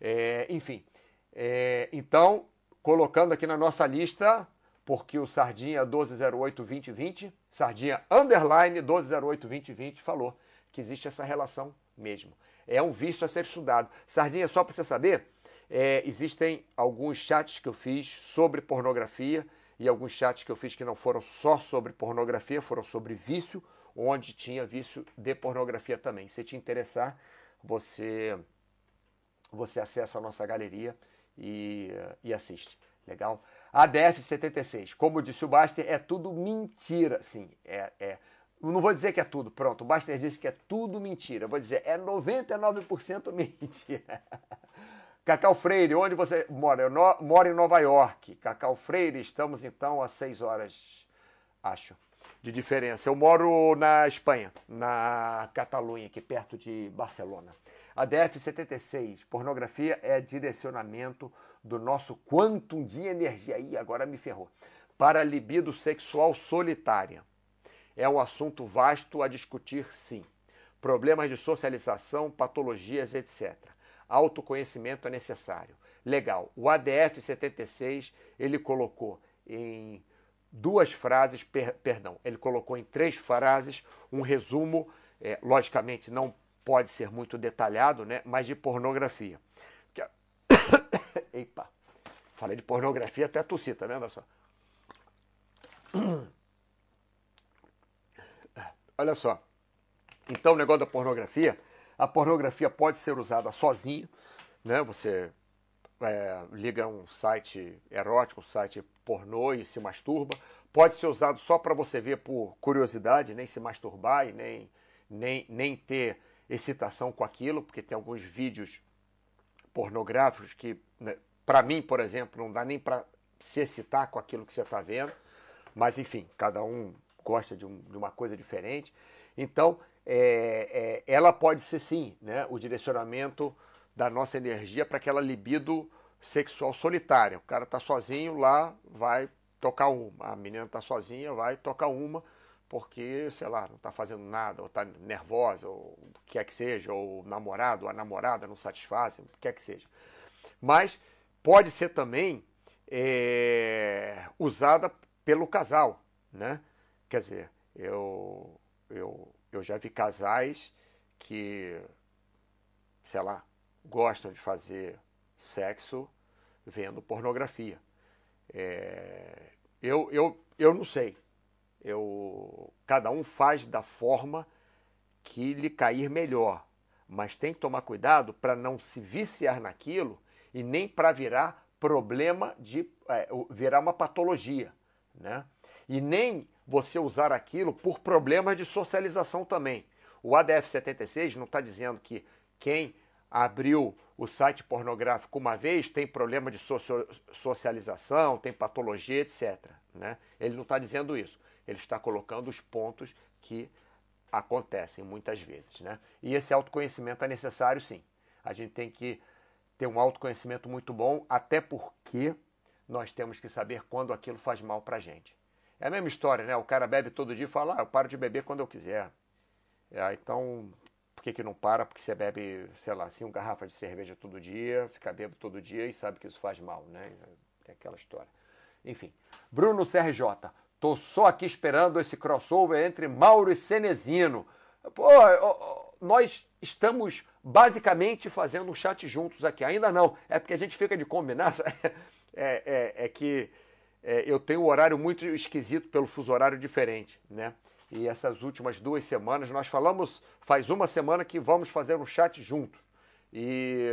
É, enfim, é, então, colocando aqui na nossa lista, porque o Sardinha 1208-2020, Sardinha underline 1208-2020 falou que existe essa relação mesmo. É um visto a ser estudado. Sardinha, só para você saber, é, existem alguns chats que eu fiz sobre pornografia e alguns chats que eu fiz que não foram só sobre pornografia, foram sobre vício, onde tinha vício de pornografia também. Se te interessar, você você acessa a nossa galeria e, e assiste. Legal? ADF 76, como disse o Baster, é tudo mentira. Sim, é, é. Não vou dizer que é tudo, pronto. O Baster disse que é tudo mentira. Eu vou dizer, é 99% <laughs> mentira. Cacau Freire, onde você mora? Eu no, moro em Nova York. Cacau Freire, estamos então a 6 horas, acho de diferença. Eu moro na Espanha, na Catalunha, aqui perto de Barcelona. A DF76, pornografia é direcionamento do nosso quantum de energia. Aí agora me ferrou. Para a libido sexual solitária. É um assunto vasto a discutir, sim. Problemas de socialização, patologias, etc. Autoconhecimento é necessário. Legal. O ADF 76 ele colocou em duas frases, per, perdão, ele colocou em três frases um resumo, é, logicamente não pode ser muito detalhado, né, mas de pornografia. Que, <coughs> Epa, falei de pornografia até tossi, tá vendo só? <coughs> Olha só. Então, o negócio da pornografia, a pornografia pode ser usada sozinha, né? Você é, liga um site erótico, um site pornô e se masturba. Pode ser usado só para você ver por curiosidade, nem se masturbar e nem, nem, nem ter excitação com aquilo, porque tem alguns vídeos pornográficos que, né, para mim, por exemplo, não dá nem para se excitar com aquilo que você está vendo. Mas, enfim, cada um gosta de, um, de uma coisa diferente. Então, é, é, ela pode ser sim né, o direcionamento da nossa energia para aquela libido sexual solitária. O cara está sozinho lá, vai tocar uma. A menina está sozinha, vai tocar uma, porque, sei lá, não está fazendo nada, ou está nervosa, ou o que quer que seja, ou o namorado, ou a namorada não satisfazem, o que quer que seja. Mas pode ser também é, usada pelo casal, né? Quer dizer, eu, eu, eu já vi casais que, sei lá, gostam de fazer sexo vendo pornografia. É, eu, eu, eu não sei. Eu, cada um faz da forma que lhe cair melhor. Mas tem que tomar cuidado para não se viciar naquilo e nem para virar problema de é, virar uma patologia. Né? E nem você usar aquilo por problemas de socialização também. O ADF 76 não está dizendo que quem abriu o site pornográfico uma vez tem problema de socialização, tem patologia, etc. Né? Ele não está dizendo isso. Ele está colocando os pontos que acontecem muitas vezes, né? E esse autoconhecimento é necessário, sim. A gente tem que ter um autoconhecimento muito bom, até porque nós temos que saber quando aquilo faz mal pra gente. É a mesma história, né? O cara bebe todo dia e fala, ah, eu paro de beber quando eu quiser. É, então, por que, que não para? Porque você bebe, sei lá, cinco garrafas de cerveja todo dia, fica bebo todo dia e sabe que isso faz mal, né? Tem aquela história. Enfim. Bruno CRJ. Tô só aqui esperando esse crossover entre Mauro e Cenezino. Pô, nós estamos basicamente fazendo um chat juntos aqui. Ainda não. É porque a gente fica de combinar. <laughs> É, é, é que é, eu tenho um horário muito esquisito pelo fuso horário diferente, né? E essas últimas duas semanas, nós falamos, faz uma semana que vamos fazer um chat junto. E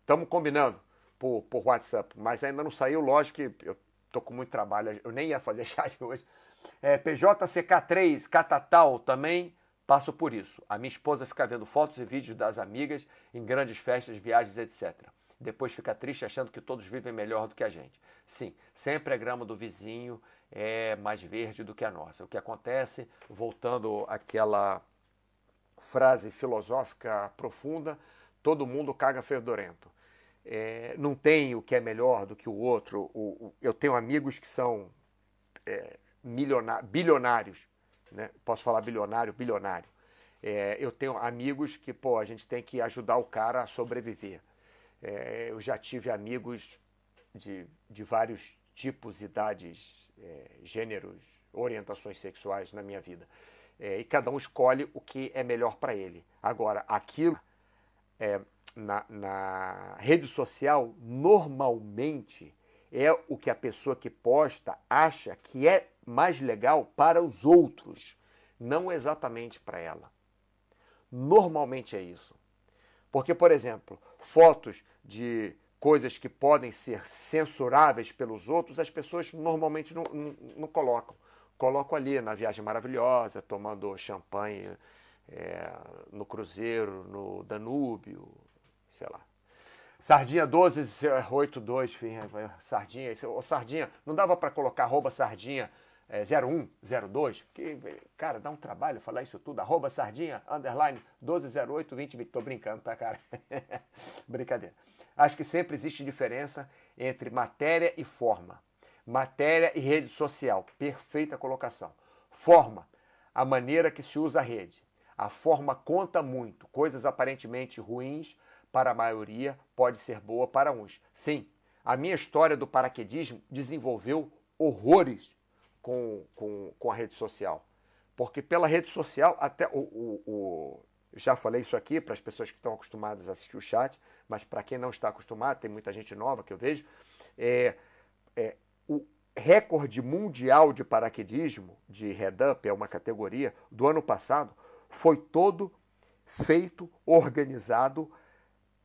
estamos combinando por, por WhatsApp, mas ainda não saiu, lógico que eu tô com muito trabalho, eu nem ia fazer <laughs> chat hoje. É, PJCK3, Catatal, também passo por isso. A minha esposa fica vendo fotos e vídeos das amigas em grandes festas, viagens, etc. Depois fica triste achando que todos vivem melhor do que a gente. Sim, sempre a grama do vizinho é mais verde do que a nossa. O que acontece, voltando àquela frase filosófica profunda, todo mundo caga fedorento. É, não tem o que é melhor do que o outro. O, o, eu tenho amigos que são é, bilionários, né? posso falar bilionário, bilionário. É, eu tenho amigos que, pô, a gente tem que ajudar o cara a sobreviver. É, eu já tive amigos de, de vários tipos, idades, é, gêneros, orientações sexuais na minha vida. É, e cada um escolhe o que é melhor para ele. Agora, aquilo é, na, na rede social, normalmente, é o que a pessoa que posta acha que é mais legal para os outros, não exatamente para ela. Normalmente é isso. Porque, por exemplo, fotos de coisas que podem ser censuráveis pelos outros, as pessoas normalmente não, não, não colocam. Colocam ali na viagem maravilhosa, tomando champanhe é, no Cruzeiro, no Danúbio, sei lá. Sardinha 1282, enfim, é, Sardinha, ô Sardinha, não dava para colocar arroba Sardinha é, 01, 02, que, cara, dá um trabalho falar isso tudo, arroba Sardinha, underline 1208 2020, tô brincando, tá, cara? <laughs> Brincadeira. Acho que sempre existe diferença entre matéria e forma. Matéria e rede social. Perfeita colocação. Forma, a maneira que se usa a rede. A forma conta muito. Coisas aparentemente ruins para a maioria pode ser boa para uns. Sim, a minha história do paraquedismo desenvolveu horrores com, com, com a rede social. Porque pela rede social, até o, o, o já falei isso aqui para as pessoas que estão acostumadas a assistir o chat, mas para quem não está acostumado, tem muita gente nova que eu vejo, é, é, o recorde mundial de paraquedismo, de head-up, é uma categoria, do ano passado, foi todo feito, organizado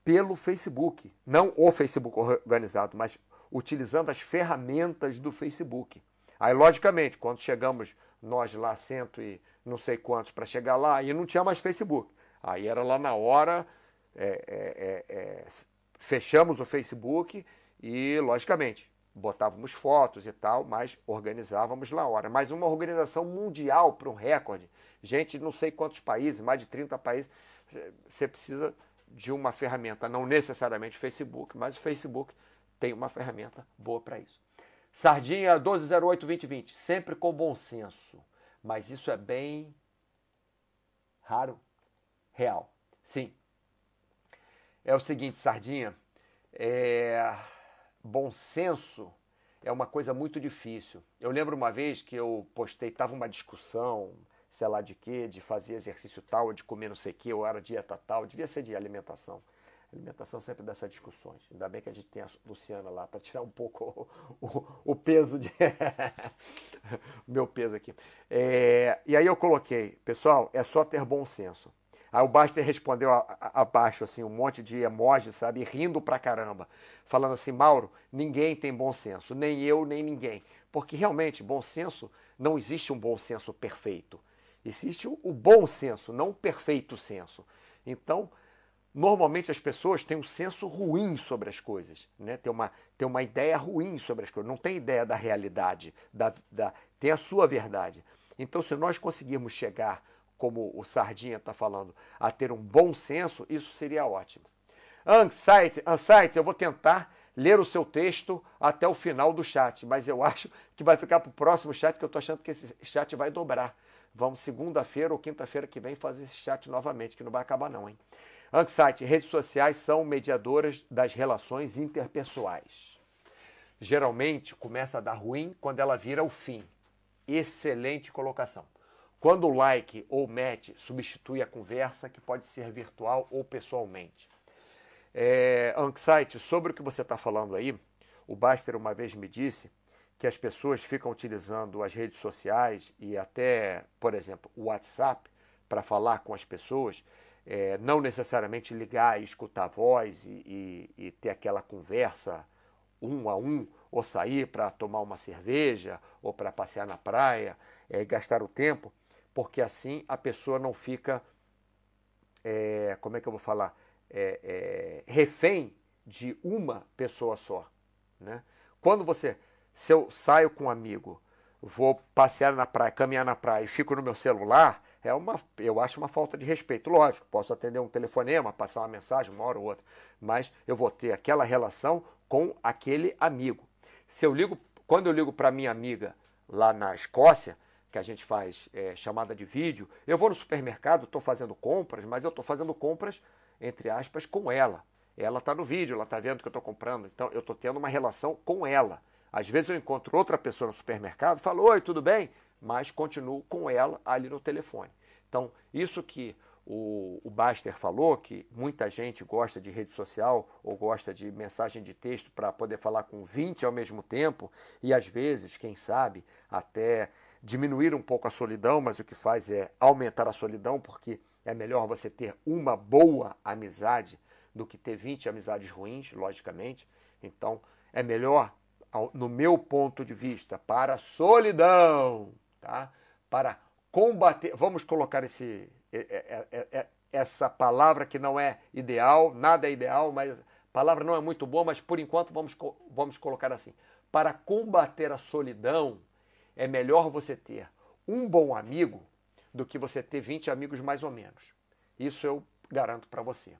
pelo Facebook. Não o Facebook organizado, mas utilizando as ferramentas do Facebook. Aí, logicamente, quando chegamos nós lá, cento e não sei quantos, para chegar lá, aí não tinha mais Facebook. Aí era lá na hora, é, é, é, é, fechamos o Facebook e, logicamente, botávamos fotos e tal, mas organizávamos na hora. Mas uma organização mundial para um recorde, gente, não sei quantos países, mais de 30 países, você precisa de uma ferramenta, não necessariamente Facebook, mas o Facebook tem uma ferramenta boa para isso. Sardinha 1208-2020, sempre com bom senso. Mas isso é bem raro real. Sim. É o seguinte, Sardinha, é... bom senso é uma coisa muito difícil. Eu lembro uma vez que eu postei, tava uma discussão, sei lá de quê, de fazer exercício tal, de comer não sei o quê, ou era dieta tal, devia ser de alimentação. Alimentação sempre dessas discussões. Ainda bem que a gente tem a Luciana lá para tirar um pouco o, <laughs> o, o peso de. <laughs> meu peso aqui. É, e aí eu coloquei, pessoal, é só ter bom senso. Aí o Baster respondeu abaixo, assim, um monte de emojis, sabe? Rindo pra caramba. Falando assim, Mauro, ninguém tem bom senso. Nem eu, nem ninguém. Porque realmente, bom senso, não existe um bom senso perfeito. Existe o bom senso, não o perfeito senso. Então, normalmente as pessoas têm um senso ruim sobre as coisas, né? tem, uma, tem uma ideia ruim sobre as coisas, não tem ideia da realidade, da, da, tem a sua verdade. Então, se nós conseguirmos chegar como o Sardinha está falando, a ter um bom senso, isso seria ótimo. Anxiety, eu vou tentar ler o seu texto até o final do chat, mas eu <laughs> acho que vai ficar para o próximo chat, que eu estou achando que esse chat vai dobrar. Vamos segunda-feira ou quinta-feira que vem fazer esse chat novamente, que não vai acabar não, hein? Anxiety, redes sociais são mediadoras das relações interpessoais. Geralmente começa a dar ruim quando ela vira o fim. Excelente colocação. Quando o like ou match substitui a conversa, que pode ser virtual ou pessoalmente. É, Anxiety, sobre o que você está falando aí, o Baster uma vez me disse que as pessoas ficam utilizando as redes sociais e até, por exemplo, o WhatsApp para falar com as pessoas, é, não necessariamente ligar e escutar a voz e, e, e ter aquela conversa um a um, ou sair para tomar uma cerveja, ou para passear na praia, é, gastar o tempo, porque assim a pessoa não fica, é, como é que eu vou falar, é, é, refém de uma pessoa só. Né? Quando você, se eu saio com um amigo, vou passear na praia, caminhar na praia e fico no meu celular, é uma, eu acho uma falta de respeito. Lógico, posso atender um telefonema, passar uma mensagem, uma hora ou outra, mas eu vou ter aquela relação com aquele amigo. Se eu ligo, quando eu ligo para minha amiga lá na Escócia, que a gente faz é, chamada de vídeo, eu vou no supermercado, estou fazendo compras, mas eu estou fazendo compras entre aspas, com ela. Ela está no vídeo, ela está vendo que eu estou comprando, então eu estou tendo uma relação com ela. Às vezes eu encontro outra pessoa no supermercado, falo, oi, tudo bem? Mas continuo com ela ali no telefone. Então, isso que o, o Baster falou, que muita gente gosta de rede social ou gosta de mensagem de texto para poder falar com 20 ao mesmo tempo, e às vezes, quem sabe, até diminuir um pouco a solidão, mas o que faz é aumentar a solidão, porque é melhor você ter uma boa amizade do que ter 20 amizades ruins, logicamente. Então, é melhor, no meu ponto de vista, para a solidão, tá? para combater. Vamos colocar esse, essa palavra que não é ideal, nada é ideal, mas a palavra não é muito boa, mas por enquanto vamos, vamos colocar assim. Para combater a solidão, é melhor você ter um bom amigo do que você ter 20 amigos mais ou menos. Isso eu garanto para você.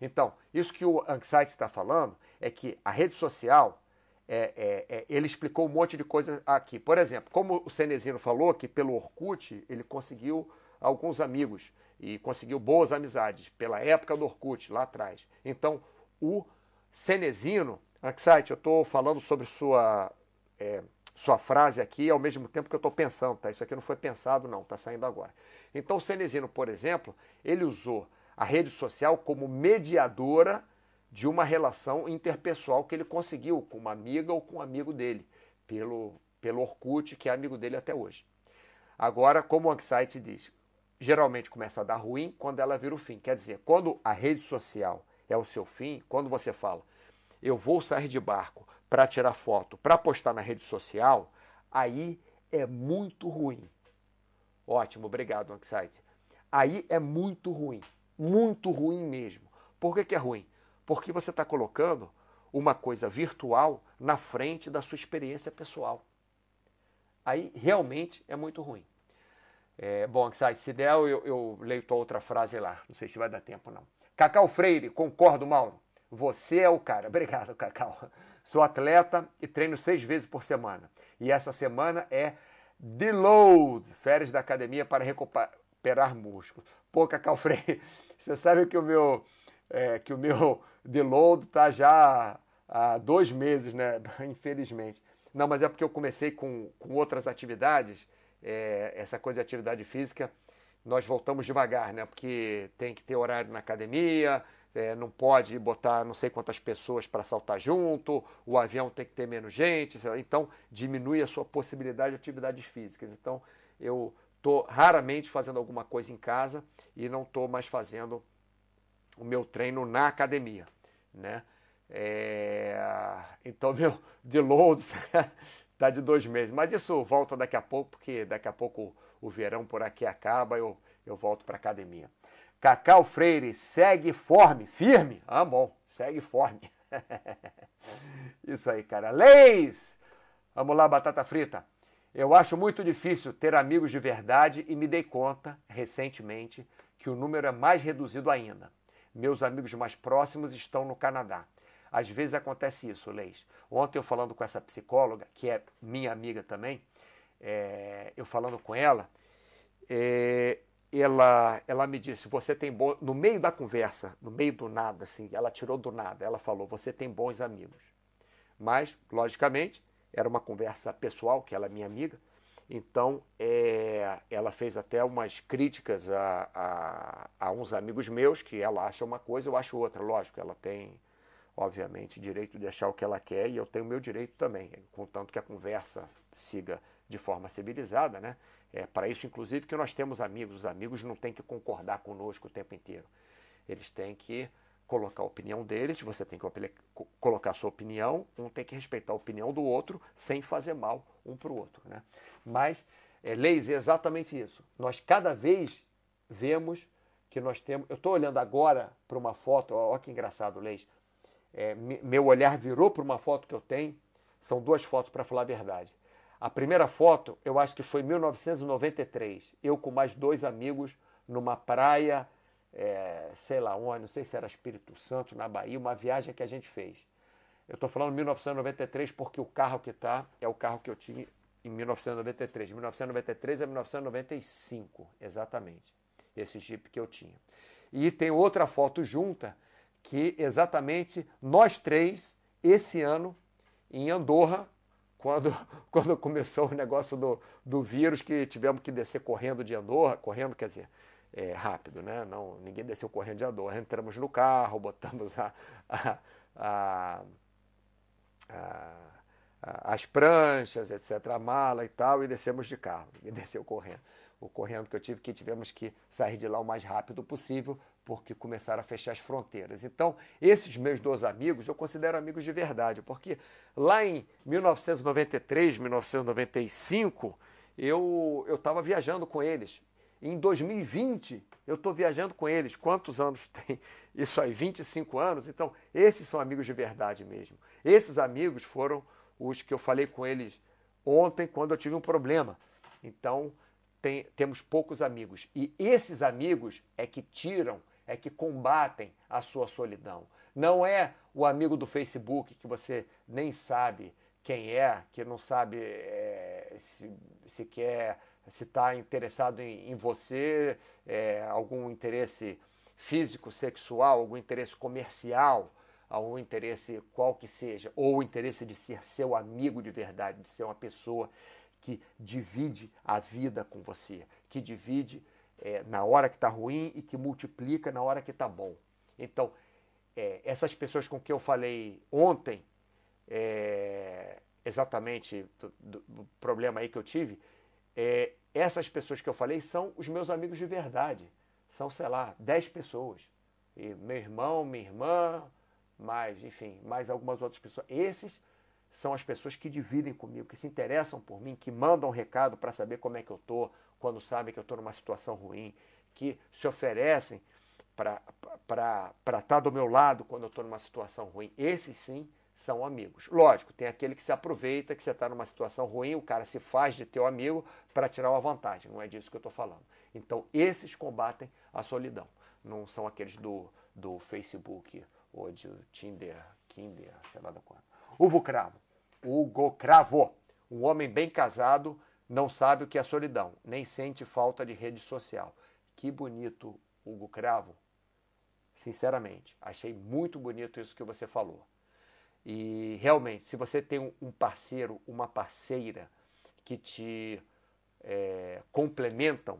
Então, isso que o Anxiety está falando é que a rede social, é, é, é, ele explicou um monte de coisas aqui. Por exemplo, como o Cenezino falou que pelo Orkut ele conseguiu alguns amigos e conseguiu boas amizades pela época do Orkut, lá atrás. Então, o Cenezino, Anxiety, eu estou falando sobre sua é, sua frase aqui ao mesmo tempo que eu estou pensando, tá? Isso aqui não foi pensado, não, está saindo agora. Então, o Cenezino, por exemplo, ele usou a rede social como mediadora de uma relação interpessoal que ele conseguiu com uma amiga ou com um amigo dele, pelo, pelo Orkut, que é amigo dele até hoje. Agora, como o Anxiety diz, geralmente começa a dar ruim quando ela vira o fim. Quer dizer, quando a rede social é o seu fim, quando você fala, eu vou sair de barco para tirar foto, para postar na rede social, aí é muito ruim. Ótimo, obrigado, Anxiety. Aí é muito ruim, muito ruim mesmo. Por que, que é ruim? Porque você está colocando uma coisa virtual na frente da sua experiência pessoal. Aí realmente é muito ruim. É, bom, Anxiety, se der, eu, eu leio tua outra frase lá. Não sei se vai dar tempo, não. Cacau Freire, concordo, Mauro. Você é o cara. Obrigado, Cacau. Sou atleta e treino seis vezes por semana. E essa semana é deload, férias da academia para recuperar músculo. Pô, Cacau Freire, <laughs> você sabe que o meu, é, que o meu deload tá já há dois meses, né? <laughs> Infelizmente. Não, mas é porque eu comecei com, com outras atividades, é, essa coisa de atividade física, nós voltamos devagar, né? Porque tem que ter horário na academia, é, não pode botar não sei quantas pessoas para saltar junto, o avião tem que ter menos gente, então diminui a sua possibilidade de atividades físicas. Então eu estou raramente fazendo alguma coisa em casa e não estou mais fazendo o meu treino na academia, né? É, então <laughs> meu deload está <laughs> de dois meses, mas isso volta daqui a pouco, porque daqui a pouco o verão por aqui acaba, eu, eu volto para academia. Cacau Freire, segue forme, firme. Ah, bom, segue forme. <laughs> Isso aí, cara. Leis! Vamos lá, batata frita. Eu acho muito difícil ter amigos de verdade e me dei conta, recentemente, que o número é mais reduzido ainda. Meus amigos mais próximos estão no Canadá. Às vezes acontece isso, Leis. Ontem eu falando com essa psicóloga, que é minha amiga também, é, eu falando com ela, é, ela, ela me disse, você tem bom... No meio da conversa, no meio do nada, assim, ela tirou do nada, ela falou, você tem bons amigos. Mas, logicamente, era uma conversa pessoal, que ela é minha amiga, então é, ela fez até umas críticas a, a, a uns amigos meus, que ela acha uma coisa, eu acho outra, lógico, ela tem obviamente, direito de achar o que ela quer e eu tenho o meu direito também, contanto que a conversa siga de forma civilizada, né? É para isso, inclusive, que nós temos amigos. Os amigos não têm que concordar conosco o tempo inteiro. Eles têm que colocar a opinião deles, você tem que colocar a sua opinião, um tem que respeitar a opinião do outro sem fazer mal um para o outro. Né? Mas, é, Leis, é exatamente isso. Nós cada vez vemos que nós temos. Eu estou olhando agora para uma foto, olha que engraçado, Leis é, meu olhar virou para uma foto que eu tenho. São duas fotos, para falar a verdade. A primeira foto, eu acho que foi em 1993. Eu com mais dois amigos numa praia, é, sei lá onde, não sei se era Espírito Santo, na Bahia, uma viagem que a gente fez. Eu estou falando 1993 porque o carro que está é o carro que eu tinha em 1993. 1993 a 1995, exatamente. Esse Jeep que eu tinha. E tem outra foto junta que exatamente nós três, esse ano, em Andorra, quando, <laughs> quando começou o negócio do, do vírus, que tivemos que descer correndo de Andorra, correndo, quer dizer, é, rápido, né? Não, ninguém desceu correndo de Andorra. Entramos no carro, <laughs> botamos a, a, a, as pranchas, etc., a mala e tal, e descemos de carro. Ninguém <laughs> desceu correndo. O correndo que eu tive, que tivemos que sair de lá o mais rápido possível porque começaram a fechar as fronteiras. Então, esses meus dois amigos eu considero amigos de verdade, porque lá em 1993, 1995, eu estava viajando com eles. Em 2020, eu estou viajando com eles. Quantos anos <laughs> tem isso aí? 25 anos? Então, esses são amigos de verdade mesmo. Esses amigos foram os que eu falei com eles ontem, quando eu tive um problema. Então, tem, temos poucos amigos. E esses amigos é que tiram é que combatem a sua solidão. Não é o amigo do Facebook que você nem sabe quem é, que não sabe é, se, se quer, se está interessado em, em você, é, algum interesse físico, sexual, algum interesse comercial, algum interesse qual que seja, ou o interesse de ser seu amigo de verdade, de ser uma pessoa que divide a vida com você, que divide é, na hora que está ruim e que multiplica na hora que está bom. Então, é, essas pessoas com que eu falei ontem, é, exatamente do, do, problema aí que eu tive, é, essas pessoas que eu falei são os meus amigos de verdade. São, sei lá, 10 pessoas. E meu irmão, minha irmã, mais, enfim, mais algumas outras pessoas. Esses são as pessoas que dividem comigo, que se interessam por mim, que mandam um recado para saber como é que eu estou, quando sabem que eu estou numa situação ruim, que se oferecem para estar tá do meu lado quando eu estou numa situação ruim. Esses sim são amigos. Lógico, tem aquele que se aproveita, que você está numa situação ruim, o cara se faz de teu amigo para tirar uma vantagem. Não é disso que eu estou falando. Então, esses combatem a solidão. Não são aqueles do, do Facebook ou de Tinder, Kinder, sei lá da qual. Uvo Cravo. Hugo Cravo. Um homem bem casado não sabe o que é solidão, nem sente falta de rede social. Que bonito, Hugo Cravo. Sinceramente, achei muito bonito isso que você falou. E realmente, se você tem um parceiro, uma parceira que te é, complementam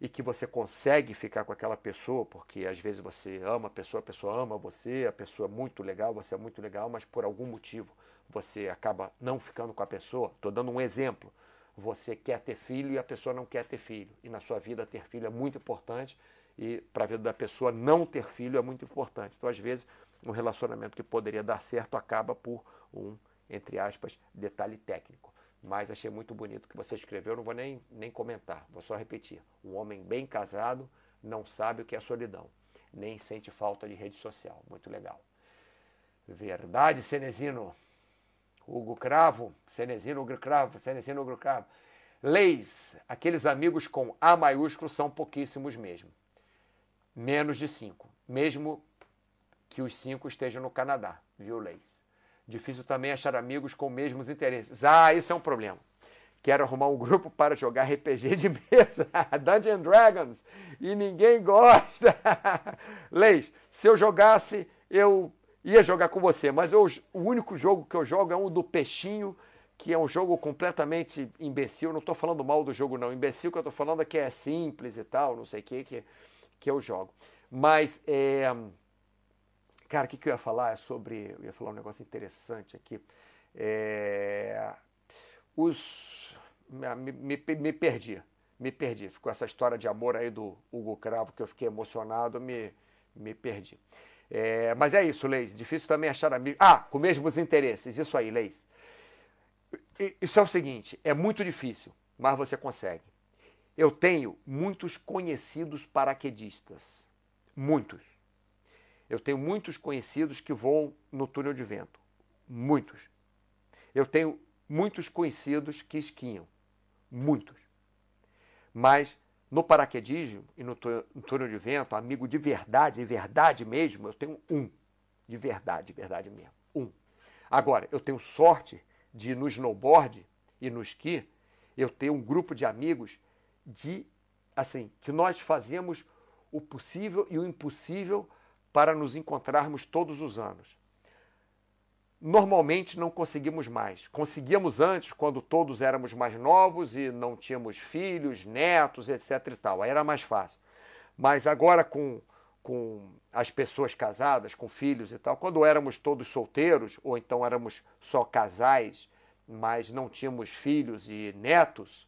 e que você consegue ficar com aquela pessoa, porque às vezes você ama a pessoa, a pessoa ama você, a pessoa é muito legal, você é muito legal, mas por algum motivo você acaba não ficando com a pessoa. Estou dando um exemplo você quer ter filho e a pessoa não quer ter filho. E na sua vida ter filho é muito importante e para a vida da pessoa não ter filho é muito importante. Então, às vezes, um relacionamento que poderia dar certo acaba por um, entre aspas, detalhe técnico. Mas achei muito bonito o que você escreveu, não vou nem, nem comentar, vou só repetir. Um homem bem casado não sabe o que é solidão, nem sente falta de rede social. Muito legal. Verdade, Cenezino. Hugo Cravo, Cenezino, Hugo Cravo, Cenezino, Hugo Cravo. Leis, aqueles amigos com A maiúsculo são pouquíssimos mesmo. Menos de cinco. Mesmo que os cinco estejam no Canadá, viu, Leis? Difícil também achar amigos com mesmos interesses. Ah, isso é um problema. Quero arrumar um grupo para jogar RPG de mesa, <laughs> Dungeons Dragons, e ninguém gosta. <laughs> Leis, se eu jogasse, eu ia jogar com você, mas eu, o único jogo que eu jogo é um do Peixinho, que é um jogo completamente imbecil. Não estou falando mal do jogo, não. Imbecil que eu estou falando é que é simples e tal, não sei o que, que, que eu jogo. Mas, é... cara, o que, que eu ia falar? É sobre. Eu ia falar um negócio interessante aqui. É... Os. Me, me, me perdi. Me perdi. Ficou essa história de amor aí do Hugo Cravo que eu fiquei emocionado, me, me perdi. É, mas é isso, Leis. Difícil também achar amigos. Ah, com mesmos interesses. Isso aí, Leis. Isso é o seguinte: é muito difícil, mas você consegue. Eu tenho muitos conhecidos paraquedistas. Muitos. Eu tenho muitos conhecidos que voam no túnel de vento. Muitos. Eu tenho muitos conhecidos que esquiam. Muitos. Mas no paraquedismo e no túnel de vento, amigo de verdade, de verdade mesmo, eu tenho um. De verdade, de verdade mesmo. Um. Agora, eu tenho sorte de no snowboard e no esqui, eu ter um grupo de amigos de assim, que nós fazemos o possível e o impossível para nos encontrarmos todos os anos normalmente não conseguimos mais. Conseguíamos antes, quando todos éramos mais novos e não tínhamos filhos, netos, etc. e tal. Aí era mais fácil. Mas agora com, com as pessoas casadas, com filhos e tal, quando éramos todos solteiros, ou então éramos só casais, mas não tínhamos filhos e netos,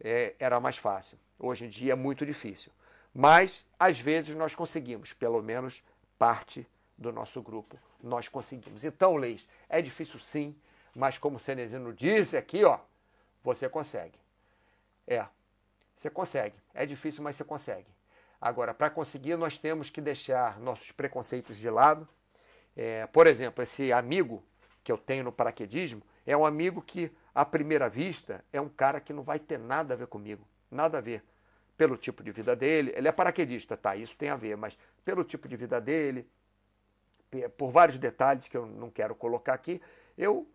é, era mais fácil. Hoje em dia é muito difícil. Mas, às vezes, nós conseguimos, pelo menos parte do nosso grupo nós conseguimos. Então, Leis, é difícil sim, mas como o Cenezino disse aqui, ó, você consegue. É, você consegue. É difícil, mas você consegue. Agora, para conseguir, nós temos que deixar nossos preconceitos de lado. É, por exemplo, esse amigo que eu tenho no paraquedismo é um amigo que, à primeira vista, é um cara que não vai ter nada a ver comigo. Nada a ver. Pelo tipo de vida dele. Ele é paraquedista, tá? Isso tem a ver, mas pelo tipo de vida dele, por vários detalhes que eu não quero colocar aqui, eu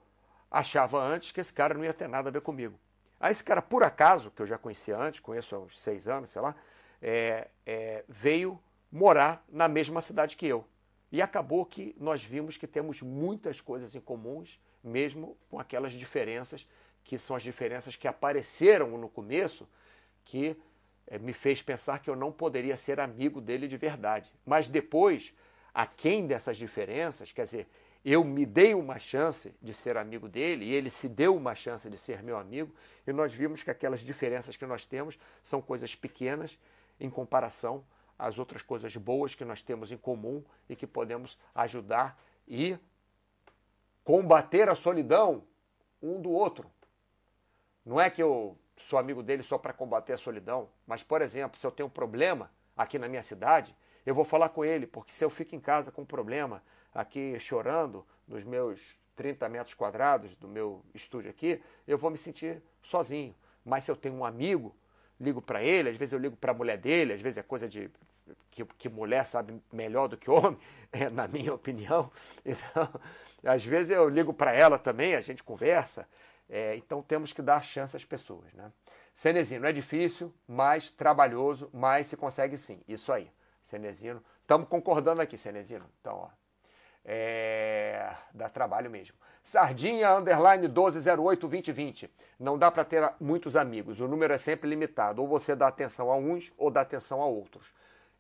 achava antes que esse cara não ia ter nada a ver comigo. Aí esse cara, por acaso, que eu já conhecia antes, conheço há uns seis anos, sei lá, é, é, veio morar na mesma cidade que eu. E acabou que nós vimos que temos muitas coisas em comuns, mesmo com aquelas diferenças, que são as diferenças que apareceram no começo, que é, me fez pensar que eu não poderia ser amigo dele de verdade. Mas depois aquém dessas diferenças, quer dizer, eu me dei uma chance de ser amigo dele e ele se deu uma chance de ser meu amigo, e nós vimos que aquelas diferenças que nós temos são coisas pequenas em comparação às outras coisas boas que nós temos em comum e que podemos ajudar e combater a solidão um do outro. Não é que eu sou amigo dele só para combater a solidão, mas, por exemplo, se eu tenho um problema aqui na minha cidade, eu vou falar com ele, porque se eu fico em casa com um problema, aqui chorando, nos meus 30 metros quadrados do meu estúdio aqui, eu vou me sentir sozinho. Mas se eu tenho um amigo, ligo para ele, às vezes eu ligo para a mulher dele, às vezes é coisa de que, que mulher sabe melhor do que homem, <laughs> é, na minha opinião. Então, <laughs> às vezes eu ligo para ela também, a gente conversa. É, então temos que dar chance às pessoas. Né? Cenezino é difícil, mas trabalhoso, mas se consegue sim. Isso aí. Cenezino. Estamos concordando aqui, Cenezino. Então, ó. É... Dá trabalho mesmo. Sardinha underline 12082020. Não dá para ter muitos amigos. O número é sempre limitado. Ou você dá atenção a uns ou dá atenção a outros.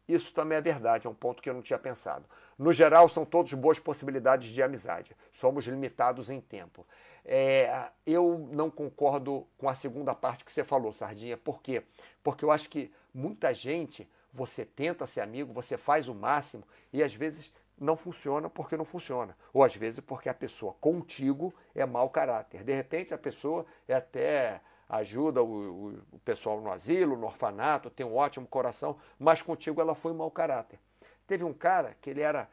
Isso também é verdade, é um ponto que eu não tinha pensado. No geral, são todos boas possibilidades de amizade. Somos limitados em tempo. É, eu não concordo com a segunda parte que você falou, Sardinha. Por quê? Porque eu acho que muita gente você tenta ser amigo, você faz o máximo e às vezes não funciona porque não funciona. Ou às vezes porque a pessoa contigo é mau caráter. De repente a pessoa é até ajuda o, o, o pessoal no asilo, no orfanato, tem um ótimo coração, mas contigo ela foi mau caráter. Teve um cara que ele era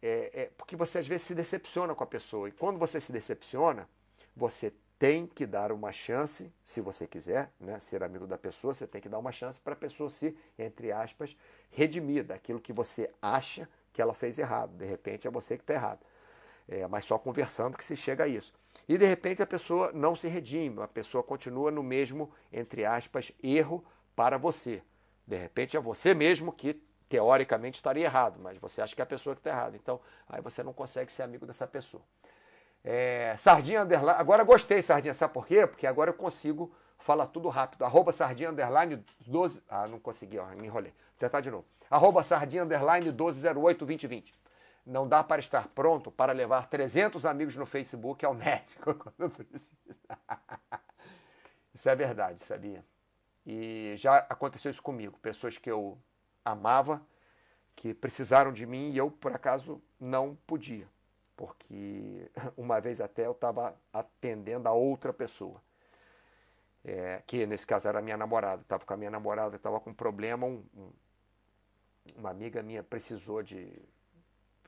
é, é, porque você às vezes se decepciona com a pessoa. E quando você se decepciona, você tem que dar uma chance, se você quiser né, ser amigo da pessoa, você tem que dar uma chance para a pessoa se, entre aspas, redimir daquilo que você acha que ela fez errado. De repente é você que está errado. É, mas só conversando que se chega a isso. E de repente a pessoa não se redime, a pessoa continua no mesmo, entre aspas, erro para você. De repente é você mesmo que teoricamente estaria errado, mas você acha que é a pessoa que está errada. Então, aí você não consegue ser amigo dessa pessoa. É, sardinha Underline. Agora gostei, Sardinha. Sabe por quê? Porque agora eu consigo falar tudo rápido. Arroba Sardinha Underline 12. Ah, não consegui, ó, me enrolei. Vou tentar de novo. Arroba Sardinha Underline 1208 2020. Não dá para estar pronto para levar 300 amigos no Facebook ao médico <laughs> quando precisa. Isso é verdade, sabia? E já aconteceu isso comigo. Pessoas que eu amava, que precisaram de mim e eu, por acaso, não podia. Porque <laughs> uma vez até eu estava atendendo a outra pessoa. É, que nesse caso era minha namorada. Estava com a minha namorada, estava com um problema. Um, um, uma amiga minha precisou de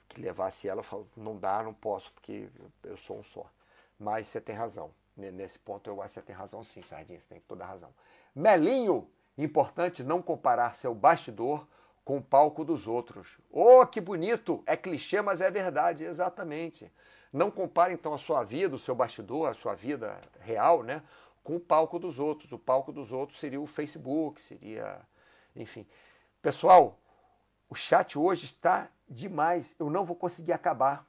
que levasse ela. Falou: não dá, não posso, porque eu sou um só. Mas você tem razão. Nesse ponto eu acho que você tem razão sim, Sardinha, você tem toda a razão. Melinho, importante não comparar seu bastidor com o palco dos outros. Oh, que bonito! É clichê, mas é verdade, exatamente. Não compare então a sua vida, o seu bastidor, a sua vida real, né, com o palco dos outros. O palco dos outros seria o Facebook, seria, enfim. Pessoal, o chat hoje está demais. Eu não vou conseguir acabar.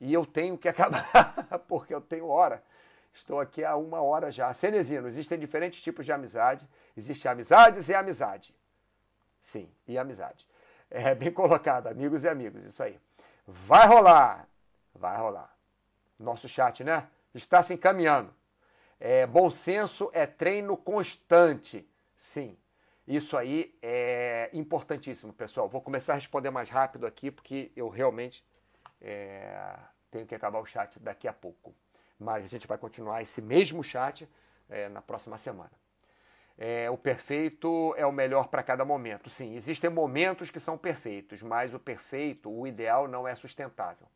E eu tenho que <laughs> acabar, porque eu tenho hora. Estou aqui há uma hora já. Cenezino, existem diferentes tipos de amizade. Existe amizades e amizade. Sim, e amizade. É <laughs> bem colocado, amigos e amigos, isso aí. Vai rolar, vai rolar. Nosso chat, né? Está se encaminhando. É, bom senso é treino constante. Sim, isso aí é importantíssimo, pessoal. Vou começar a responder mais rápido aqui, porque eu realmente é, tenho que acabar o chat daqui a pouco. Mas a gente vai continuar esse mesmo chat é, na próxima semana é, o perfeito é o melhor para cada momento. Sim, existem momentos que são perfeitos, mas o perfeito, o ideal, não é sustentável.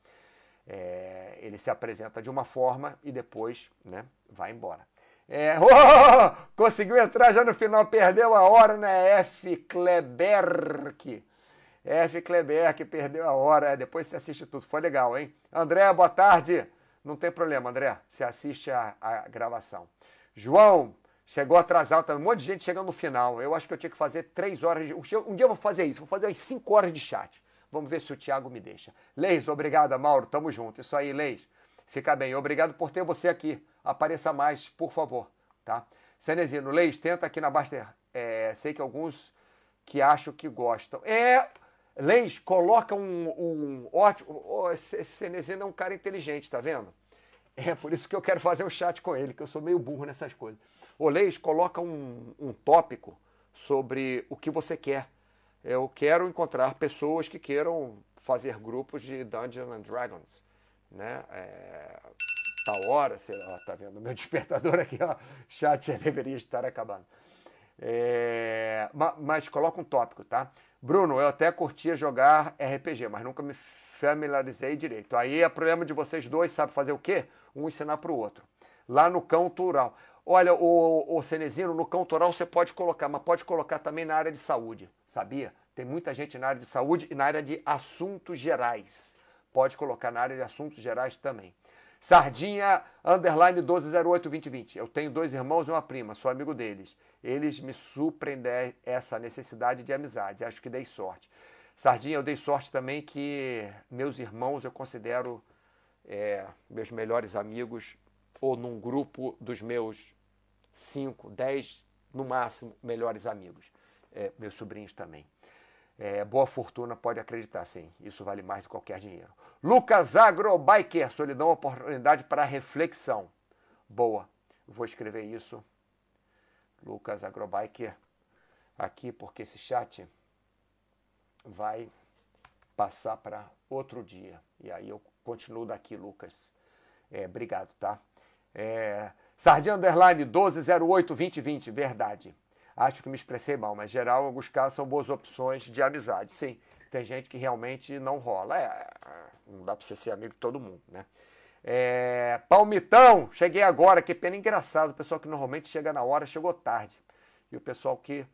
É, ele se apresenta de uma forma e depois né, vai embora. É, <laughs> oh, conseguiu entrar já no final, perdeu a hora, né? F. Kleberk. F. Kleberk perdeu a hora. É, depois você assiste tudo. Foi legal, hein? André, boa tarde. Não tem problema, André. Você assiste a, a gravação. João, Chegou atrasado também. Um monte de gente chegando no final. Eu acho que eu tinha que fazer três horas de. Um dia eu vou fazer isso, vou fazer umas cinco horas de chat. Vamos ver se o Thiago me deixa. Leis, obrigada, Mauro. Tamo junto. Isso aí, Leis. Fica bem. Obrigado por ter você aqui. Apareça mais, por favor. Tá? Cenezino, Leis, tenta aqui na Baster. É, sei que alguns que acham que gostam. É. Leis, coloca um, um ótimo. Oh, Cenezino é um cara inteligente, tá vendo? É por isso que eu quero fazer um chat com ele, que eu sou meio burro nessas coisas. Olês, coloca um, um tópico sobre o que você quer. Eu quero encontrar pessoas que queiram fazer grupos de Dungeons and Dragons, né? É, tal hora, sei lá, tá vendo meu <laughs> despertador aqui, ó, chat já <laughs> deveria estar acabando. É, mas, mas coloca um tópico, tá? Bruno, eu até curtia jogar RPG, mas nunca me familiarizei direito. Aí é problema de vocês dois, sabe fazer o quê? Um ensinar para o outro. Lá no cão tural. Olha, o, o Cenezino, no cantoral você pode colocar, mas pode colocar também na área de saúde, sabia? Tem muita gente na área de saúde e na área de assuntos gerais. Pode colocar na área de assuntos gerais também. Sardinha, underline 1208-2020. Eu tenho dois irmãos e uma prima, sou amigo deles. Eles me surpreendem essa necessidade de amizade. Acho que dei sorte. Sardinha, eu dei sorte também que meus irmãos eu considero é, meus melhores amigos, ou num grupo dos meus 5, 10, no máximo, melhores amigos. É, meus sobrinhos também. É, boa fortuna, pode acreditar, sim. Isso vale mais do que qualquer dinheiro. Lucas Agrobiker, solidão, oportunidade para reflexão. Boa. Vou escrever isso. Lucas Agrobiker aqui, porque esse chat vai passar para outro dia. E aí eu continuo daqui, Lucas. É, obrigado, tá? É, Sardinha Underline 12082020, verdade. Acho que me expressei mal, mas geral, alguns casos, são boas opções de amizade. Sim, tem gente que realmente não rola. É, Não dá para você ser amigo de todo mundo, né? É, Palmitão, cheguei agora, que pena engraçado. O pessoal que normalmente chega na hora chegou tarde. E o pessoal que.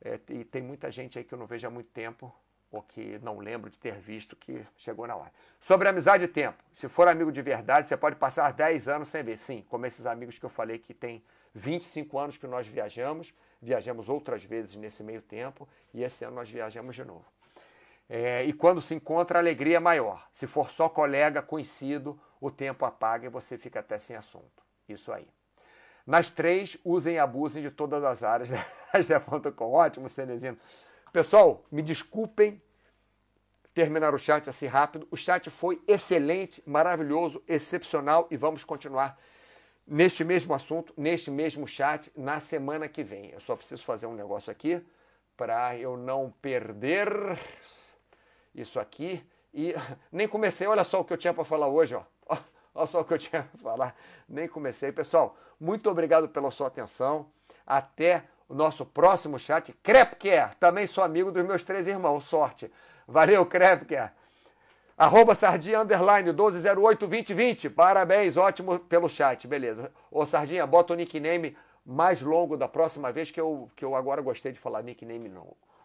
É, e tem muita gente aí que eu não vejo há muito tempo, ou que não lembro de ter visto que chegou na hora. Sobre amizade e tempo. Se for amigo de verdade, você pode passar 10 anos sem ver. Sim, como esses amigos que eu falei que tem 25 anos que nós viajamos, viajamos outras vezes nesse meio tempo, e esse ano nós viajamos de novo. É, e quando se encontra, a alegria é maior. Se for só colega, conhecido, o tempo apaga e você fica até sem assunto. Isso aí. Nas três, usem e abusem de todas as áreas. <laughs> As com ótimo, Cenezino. Pessoal, me desculpem terminar o chat assim rápido. O chat foi excelente, maravilhoso, excepcional e vamos continuar neste mesmo assunto, neste mesmo chat, na semana que vem. Eu só preciso fazer um negócio aqui para eu não perder isso aqui. E <laughs> nem comecei, olha só o que eu tinha para falar hoje, ó. <laughs> Olha só o que eu tinha para falar, nem comecei. Pessoal, muito obrigado pela sua atenção. Até o nosso próximo chat. Krepker, também sou amigo dos meus três irmãos. Sorte. Valeu, Krepker. Arroba Sardinha Underline 12082020. Parabéns, ótimo pelo chat. Beleza. Ô Sardinha, bota o nickname mais longo da próxima vez, que eu, que eu agora gostei de falar nickname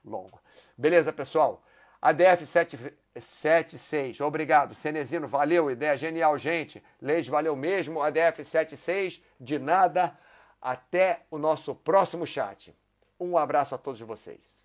longo. Beleza, pessoal? ADF 76, obrigado. Cenezino, valeu, ideia genial, gente. Leis, valeu mesmo. ADF 76, de nada. Até o nosso próximo chat. Um abraço a todos vocês.